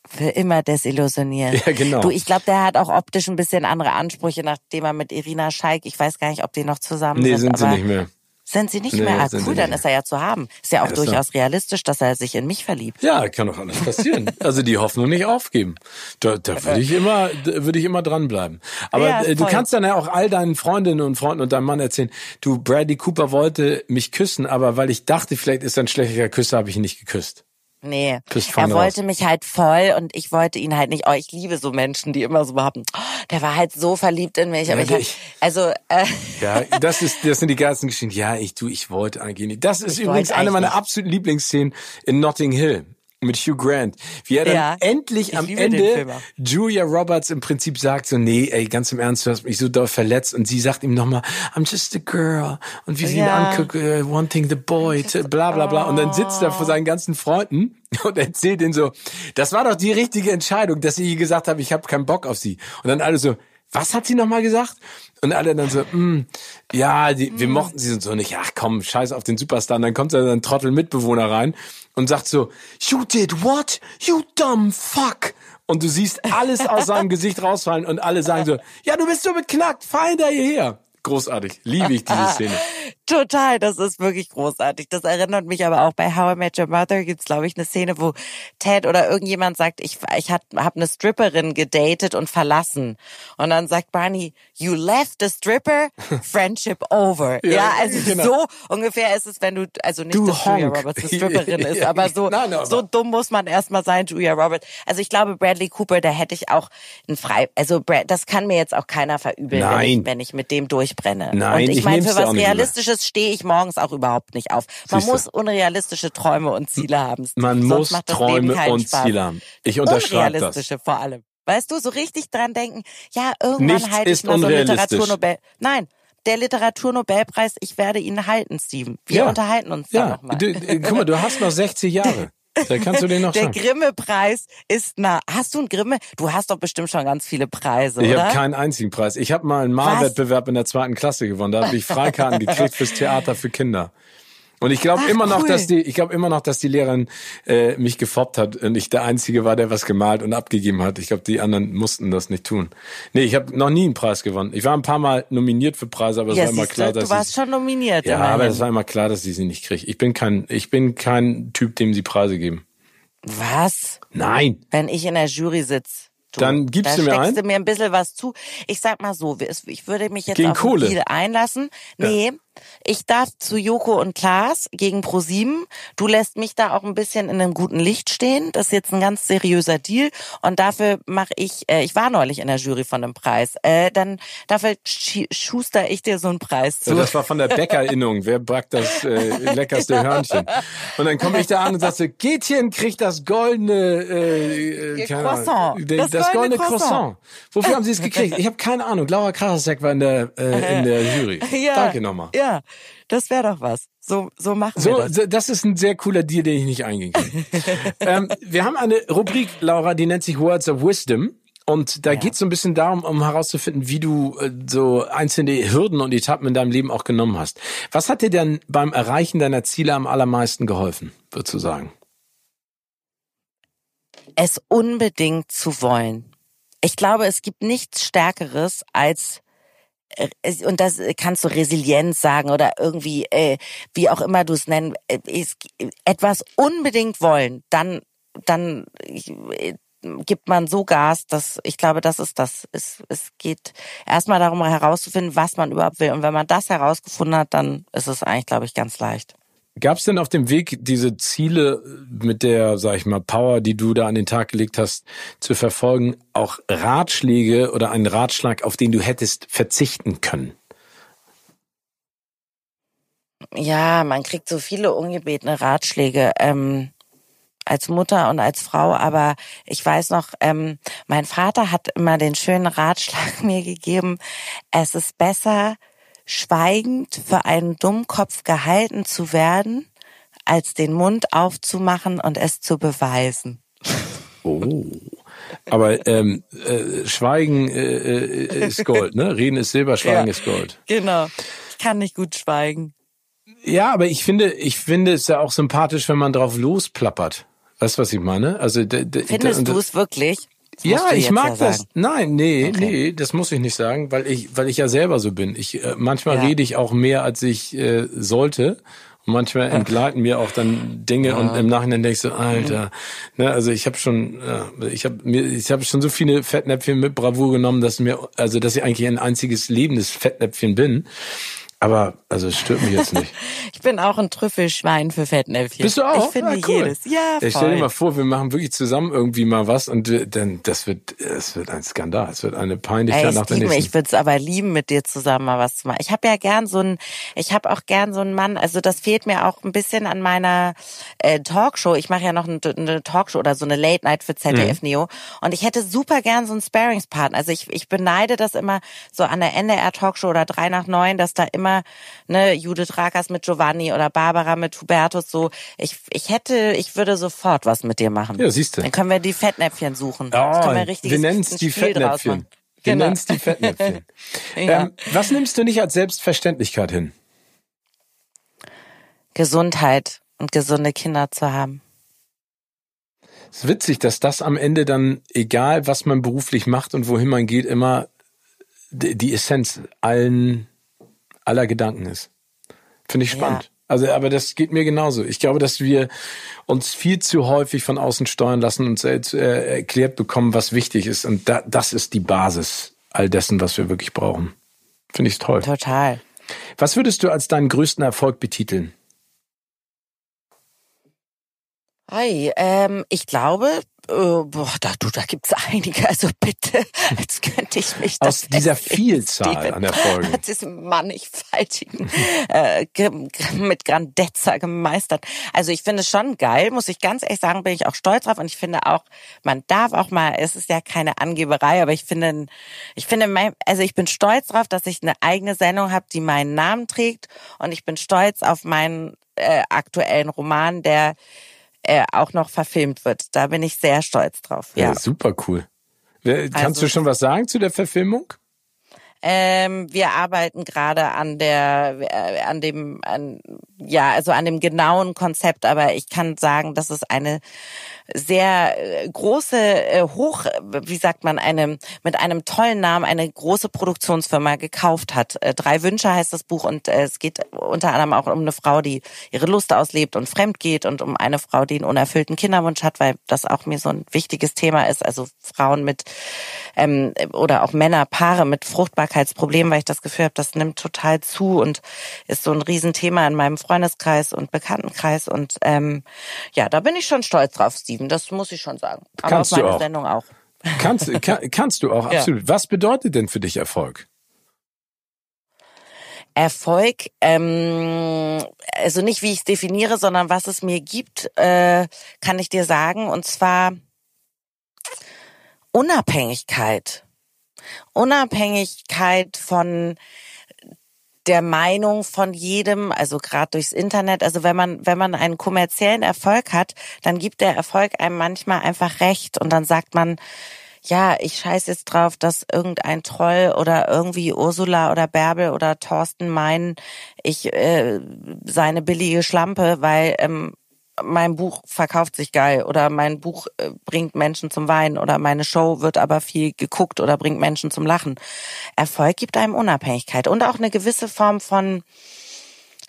Für immer desillusioniert. Ja, genau. Du, ich glaube, der hat auch optisch ein bisschen andere Ansprüche, nachdem er mit Irina Scheik, ich weiß gar nicht, ob die noch zusammen nee, sind. Nee, sind sie nicht mehr. Sind sie nicht nee, mehr? Ah, cool, dann ist er ja zu haben. Ist ja auch ja, durchaus realistisch, dass er sich in mich verliebt. Ja, kann doch alles passieren. [laughs] also die Hoffnung nicht aufgeben. Da, da würde ich immer, würde ich immer dranbleiben. Aber ja, äh, du kannst dann ja auch all deinen Freundinnen und Freunden und deinem Mann erzählen, du, Bradley Cooper wollte mich küssen, aber weil ich dachte, vielleicht ist er ein schlechter Küsser, habe ich ihn nicht geküsst. Nee, er wollte mich halt voll und ich wollte ihn halt nicht. Oh, ich liebe so Menschen, die immer so behaupten, oh, der war halt so verliebt in mich. Aber ja, ich, also äh, ja, [laughs] das ist, das sind die geilsten Geschichten. Ja, ich du, ich wollte eigentlich nicht. Das ist ich übrigens eine meiner absoluten Lieblingsszenen in Notting Hill mit Hugh Grant, wie er dann ja, endlich am Ende Julia Roberts im Prinzip sagt so, nee, ey, ganz im Ernst, du hast mich so doll verletzt und sie sagt ihm nochmal, I'm just a girl und wie sie ja. ihn anguckt, uh, wanting the boy, bla bla bla und dann sitzt er vor seinen ganzen Freunden [laughs] und erzählt ihnen so, das war doch die richtige Entscheidung, dass ich gesagt habe, ich habe keinen Bock auf sie und dann alle so, was hat sie nochmal gesagt? Und alle dann so, mm, ja, die, wir mm. mochten sie so nicht. Ach komm, scheiß auf den Superstar. Und dann kommt da ein Trottel Mitbewohner rein und sagt so, you did what? You dumb fuck. Und du siehst alles aus seinem [laughs] Gesicht rausfallen und alle sagen so, ja, du bist so beknackt, fahr hinter hierher. Großartig. Liebe ich diese Szene. [laughs] Total, das ist wirklich großartig. Das erinnert mich aber auch bei How I Met Your Mother gibt's glaube ich eine Szene, wo Ted oder irgendjemand sagt, ich ich habe eine Stripperin gedatet und verlassen und dann sagt Barney, you left a stripper, [laughs] friendship over. ja, ja, also genau. so ungefähr ist es, wenn du also nicht, du dass. Julia Roberts eine [laughs] Stripperin ist, aber so nein, nein, so dumm muss man erstmal sein, Julia Roberts. Also ich glaube Bradley Cooper, da hätte ich auch ein frei, also Brad, das kann mir jetzt auch keiner verübeln, wenn ich, wenn ich mit dem durchbrenne. Nein, und ich, ich meine, für was realistisches stehe ich morgens auch überhaupt nicht auf. Man Siehste. muss unrealistische Träume und Ziele haben. Man Sonst muss Träume und Spaß. Ziele haben. Ich unterschreibe das. Unrealistische vor allem. Weißt du, so richtig dran denken, ja, irgendwann halte ich mal so Literaturnobel. Nein, der Literaturnobelpreis, ich werde ihn halten, Steven. Wir ja. unterhalten uns ja. da nochmal. Äh, guck mal, du hast noch [laughs] 60 Jahre. Da kannst du den noch Der. Grimme-Preis ist nah. Hast du einen Grimme? Du hast doch bestimmt schon ganz viele Preise, Ich oder? habe keinen einzigen Preis. Ich habe mal einen Malwettbewerb in der zweiten Klasse gewonnen. Da habe ich Freikarten gekriegt fürs Theater für Kinder. Und ich glaube immer noch, cool. dass die, ich glaube immer noch, dass die Lehrerin äh, mich gefoppt hat und ich der Einzige war, der was gemalt und abgegeben hat. Ich glaube, die anderen mussten das nicht tun. Nee, ich habe noch nie einen Preis gewonnen. Ich war ein paar Mal nominiert für Preise, aber es ja, war immer klar, du, dass du warst ich, schon nominiert. ja, aber es war immer klar, dass ich sie nicht kriege. Ich bin kein, ich bin kein Typ, dem sie Preise geben. Was? Nein. Wenn ich in der Jury sitz. Du, Dann gibst da du mir steckst ein? du mir ein bisschen was zu. Ich sag mal so, ich würde mich jetzt Gegen auf Kohle? Deal einlassen. Nee, ich darf zu Joko und Klaas gegen ProSieben. Du lässt mich da auch ein bisschen in einem guten Licht stehen. Das ist jetzt ein ganz seriöser Deal. Und dafür mache ich, äh, ich war neulich in der Jury von einem Preis. Äh, dann dafür schuster ich dir so einen Preis zu. Ja, das war von der Bäckerinnung. Wer backt das äh, leckerste Hörnchen? Und dann komme ich da an und sag so, Gätchen kriegt das goldene äh, äh, Croissant. Das das, goldene goldene Croissant. Wofür haben Sie es gekriegt? Ich habe keine Ahnung. Laura Karasek war in der äh, in der Jury. [laughs] Danke nochmal. Ja, das wäre doch was. So, so machen wir So, das. so, das ist ein sehr cooler Deal, den ich nicht eingehen kann. [laughs] ähm, wir haben eine Rubrik, Laura, die nennt sich Words of Wisdom. Und da Ja. geht's so ein bisschen darum, um herauszufinden, wie du äh, so einzelne Hürden und Etappen in deinem Leben auch genommen hast. Was hat dir denn beim Erreichen deiner Ziele am allermeisten geholfen, würdest du sagen? es unbedingt zu wollen. Ich glaube, es gibt nichts Stärkeres als es- und das kannst du Resilienz sagen oder irgendwie äh, wie auch immer du es nennen, äh, etwas unbedingt wollen, dann dann äh, gibt man so Gas, dass ich glaube, das ist das. Es, es geht erstmal darum herauszufinden, was man überhaupt will und wenn man das herausgefunden hat, dann ist es eigentlich, glaube ich, ganz leicht. Gab's denn auf dem Weg diese Ziele mit der, sag ich mal, Power, die du da an den Tag gelegt hast, zu verfolgen, auch Ratschläge oder einen Ratschlag, auf den du hättest verzichten können? Ja, man kriegt so viele ungebetene Ratschläge ähm, als Mutter und als Frau, aber ich weiß noch, ähm, mein Vater hat immer den schönen Ratschlag [laughs] mir gegeben, es ist besser, schweigend für einen Dummkopf gehalten zu werden, als den Mund aufzumachen und es zu beweisen. Oh. Aber ähm, äh, Schweigen äh, äh, ist Gold, ne? Reden ist Silber, Schweigen Ja. ist Gold. Genau. Ich kann nicht gut schweigen. Ja, aber ich finde, ich finde es ja auch sympathisch, wenn man drauf losplappert. Weißt du, was ich meine? Also Findest du es wirklich? Ja, du ich mag ja das. sagen. Nein, nee, Okay. nee, das muss ich nicht sagen, weil ich, weil ich ja selber so bin. Ich äh, manchmal Ja. rede ich auch mehr, als ich äh, sollte. Und manchmal entgleiten mir auch dann Dinge und im Nachhinein denke ich so, Alter, ne, also ich habe schon, ja, ich habe mir, ich habe schon so viele Fettnäpfchen mit Bravour genommen, dass mir, also dass ich eigentlich ein einziges lebendes Fettnäpfchen bin. Aber also es stört mich jetzt nicht. [laughs] Ich bin auch ein Trüffelschwein für Fettnäpfchen. Bist du auch? Ich finde Ah, cool. jedes. Ja, voll. Ich stell dir mal vor, wir machen wirklich zusammen irgendwie mal was und dann das wird es wird ein Skandal, es wird eine Peinlichkeit Ey, nach der nächsten. ich würde es aber lieben, mit dir zusammen mal was zu machen. Ich habe ja gern so einen, ich habe auch gern so einen Mann, also das fehlt mir auch ein bisschen an meiner äh, Talkshow. Ich mache ja noch eine, eine Talkshow oder so eine Late Night für ZDF Mhm. Neo und ich hätte super gern so einen Sparingspartner. Also ich, ich beneide das immer so an der NDR Talkshow oder drei nach neun, dass da immer ne Judith Rakers mit Giovanni oder Barbara mit Hubertus so. Ich, ich hätte, ich würde sofort was mit dir machen. Ja, siehst du. Dann können wir die Fettnäpfchen suchen. Oh, das können wir ein richtiges wir nennen es ein die Spiel Fettnäpfchen. Wir Genau. nennen es die Fettnäpfchen. [laughs] Ja. ähm, was nimmst du nicht als Selbstverständlichkeit hin? Gesundheit und gesunde Kinder zu haben. Es ist witzig, dass das am Ende dann, egal was man beruflich macht und wohin man geht, immer die Essenz allen, aller Gedanken ist. Finde ich spannend. Ja. Also, aber das geht mir genauso. Ich glaube, dass wir uns viel zu häufig von außen steuern lassen und selbst äh, erklärt bekommen, was wichtig ist. Und da, das ist die Basis all dessen, was wir wirklich brauchen. Finde ich toll. Total. Was würdest du als deinen größten Erfolg betiteln? Hi, ähm, ich glaube, äh, boah, da, du, da gibt's einige. Also bitte, [laughs] als könnte ich mich Aus dieser Vielzahl an Erfolgen. Hat diesem mannigfaltigen äh, mit Grandezza gemeistert. Also ich finde es schon geil, muss ich ganz ehrlich sagen, bin ich auch stolz drauf und ich finde auch, man darf auch mal, es ist ja keine Angeberei, aber ich finde, ich finde, mein, also ich bin stolz drauf, dass ich eine eigene Sendung habe, die meinen Namen trägt und ich bin stolz auf meinen äh, aktuellen Roman, der äh, auch noch verfilmt wird. Da bin ich sehr stolz drauf. Ja, ja super cool. Kannst also, du schon was sagen zu der Verfilmung? Ähm, wir arbeiten gerade an der, äh, an dem, an, ja, also an dem genauen Konzept, aber ich kann sagen, dass es eine sehr äh, große, äh, hoch, wie sagt man, eine, mit einem tollen Namen eine große Produktionsfirma gekauft hat. Äh, Drei Wünsche heißt das Buch und es geht unter anderem auch um eine Frau, die ihre Lust auslebt und fremd geht und um eine Frau, die einen unerfüllten Kinderwunsch hat, weil das auch mir so ein wichtiges Thema ist. Also Frauen mit ähm, oder auch Männer, Paare mit Fruchtbarkeitsproblemen, weil ich das Gefühl habe, das nimmt total zu und ist so ein Riesenthema in meinem Freundeskreis und Bekanntenkreis. Und ähm, ja, da bin ich schon stolz drauf, Steve. Steven, das muss ich schon sagen. Aber kannst meine du auch. Sendung auch. Kannst, [laughs] kann, kannst du auch, absolut. Ja. Was bedeutet denn für dich Erfolg? Erfolg, ähm, also nicht wie ich es definiere, sondern was es mir gibt, äh, kann ich dir sagen. Und zwar Unabhängigkeit. Unabhängigkeit von der Meinung von jedem, also gerade durchs Internet. Also wenn man, wenn man einen kommerziellen Erfolg hat, dann gibt der Erfolg einem manchmal einfach recht und dann sagt man, ja, ich scheiß jetzt drauf, dass irgendein Troll oder irgendwie Ursula oder Bärbel oder Thorsten meinen, ich äh, seine billige Schlampe, weil ähm, mein Buch verkauft sich geil oder mein Buch äh, bringt Menschen zum Weinen oder meine Show wird aber viel geguckt oder bringt Menschen zum Lachen. Erfolg gibt einem Unabhängigkeit und auch eine gewisse Form von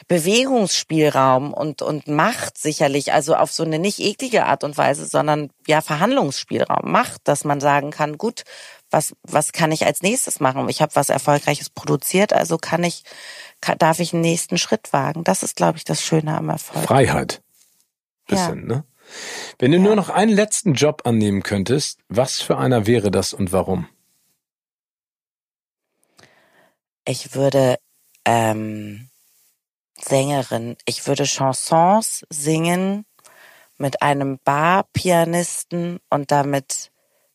Bewegungsspielraum und, und Macht sicherlich, also auf so eine nicht eklige Art und Weise, sondern ja Verhandlungsspielraum, Macht, dass man sagen kann, gut, was, was kann ich als nächstes machen? Ich habe was Erfolgreiches produziert, also kann ich, kann, darf ich einen nächsten Schritt wagen. Das ist, glaube ich, das Schöne am Erfolg. Freiheit bisschen, ja. ne? Wenn du ja. nur noch einen letzten Job annehmen könntest, was für einer wäre das und warum? Ich würde ähm, Sängerin, ich würde Chansons singen mit einem Barpianisten und damit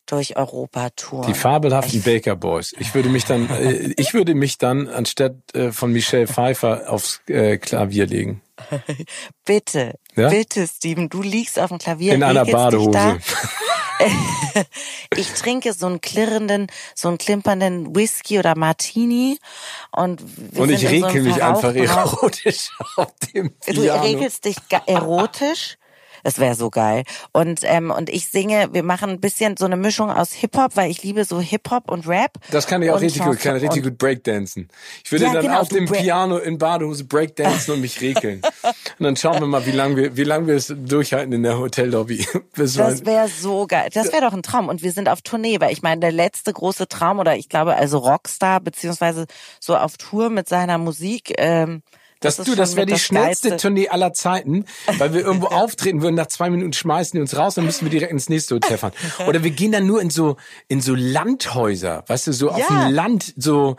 durch Europa touren. Die fabelhaften ich Baker Boys. Ich würde mich dann, äh, ich würde mich dann anstatt äh, von Michelle Pfeiffer aufs äh, Klavier legen. [laughs] bitte, ja? bitte, Steven, du liegst auf dem Klavier. In einer Badehose. [laughs] ich trinke so einen klirrenden, so einen klimpernden Whisky oder Martini und und ich rekel so mich einfach erotisch [laughs] auf dem Piano. Du regelst dich erotisch? Das wäre so geil. Und ähm, und ich singe, wir machen ein bisschen so eine Mischung aus Hip Hop, weil ich liebe so Hip Hop und Rap. Das kann ich auch richtig gut, kann ich richtig gut Breakdancen. Ich würde ja, dann genau, auf dem Piano in Badehose Breakdancen und mich regeln. [laughs] und dann schauen wir mal, wie lange wir wie lange wir es durchhalten in der Hotellobby. [laughs] das wäre so geil. Das wäre doch ein Traum und wir sind auf Tournee, weil ich meine, der letzte große Traum oder ich glaube also Rockstar beziehungsweise so auf Tour mit seiner Musik ähm, das, das du, das wäre die das schnellste Geilste. Tournee aller Zeiten, weil wir irgendwo [laughs] auftreten würden, nach zwei Minuten schmeißen die uns raus, dann müssen wir direkt ins nächste Hotel fahren. [laughs] Oder wir gehen dann nur in so, in so Landhäuser, weißt du, so ja. auf dem Land, so,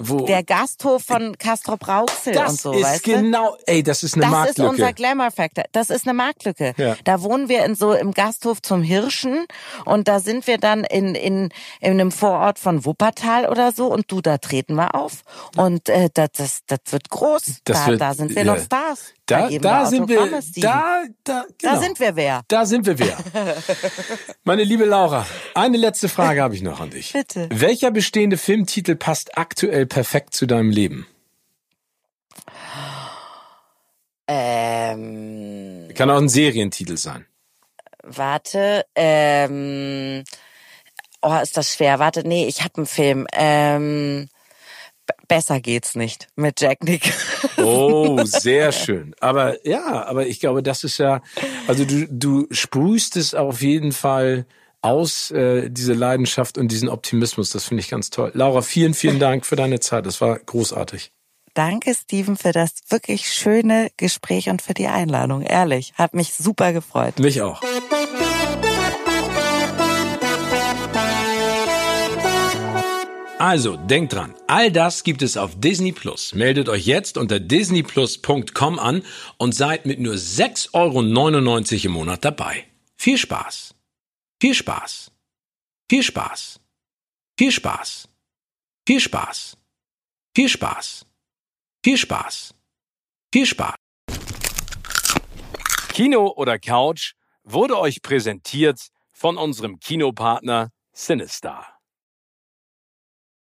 wo der Gasthof von Castro Brauxel das und so, ist weißt genau, ey, das ist eine das Marktlücke. Das ist unser Glamour Factor. Das ist eine Marktlücke. Ja. Da wohnen wir in so im Gasthof zum Hirschen und da sind wir dann in in in einem Vorort von Wuppertal oder so und du da treten wir auf und äh, das das das wird groß. Das da, wird, da sind wir ja. noch Stars. Da, da, sind wir, da, da, genau. da sind wir wer. Da sind wir wer. [laughs] Meine liebe Laura, eine letzte Frage habe ich noch an dich. [laughs] Bitte. Welcher bestehende Filmtitel passt aktuell perfekt zu deinem Leben? Ähm, Kann auch ein Serientitel sein. Warte, ähm, oh, ist das schwer. Warte, nee, ich habe einen Film. Ähm, besser geht's nicht mit Jack Nick. [laughs] Oh, sehr schön. Aber ja, aber ich glaube, das ist ja, also du, du sprühst es auf jeden Fall aus, äh, diese Leidenschaft und diesen Optimismus. Das finde ich ganz toll. Laura, vielen, vielen Dank für deine Zeit. Das war großartig. Danke, Steven, für das wirklich schöne Gespräch und für die Einladung. Ehrlich, hat mich super gefreut. Mich auch. Also, denkt dran, all das gibt es auf Disney Plus. Meldet euch jetzt unter disneyplus.com an und seid mit nur 6,99 Euro im Monat dabei. Viel Spaß! Viel Spaß! Viel Spaß! Viel Spaß! Viel Spaß! Viel Spaß! Viel Spaß! Viel Spaß! Kino oder Couch wurde euch präsentiert von unserem Kinopartner Sinistar.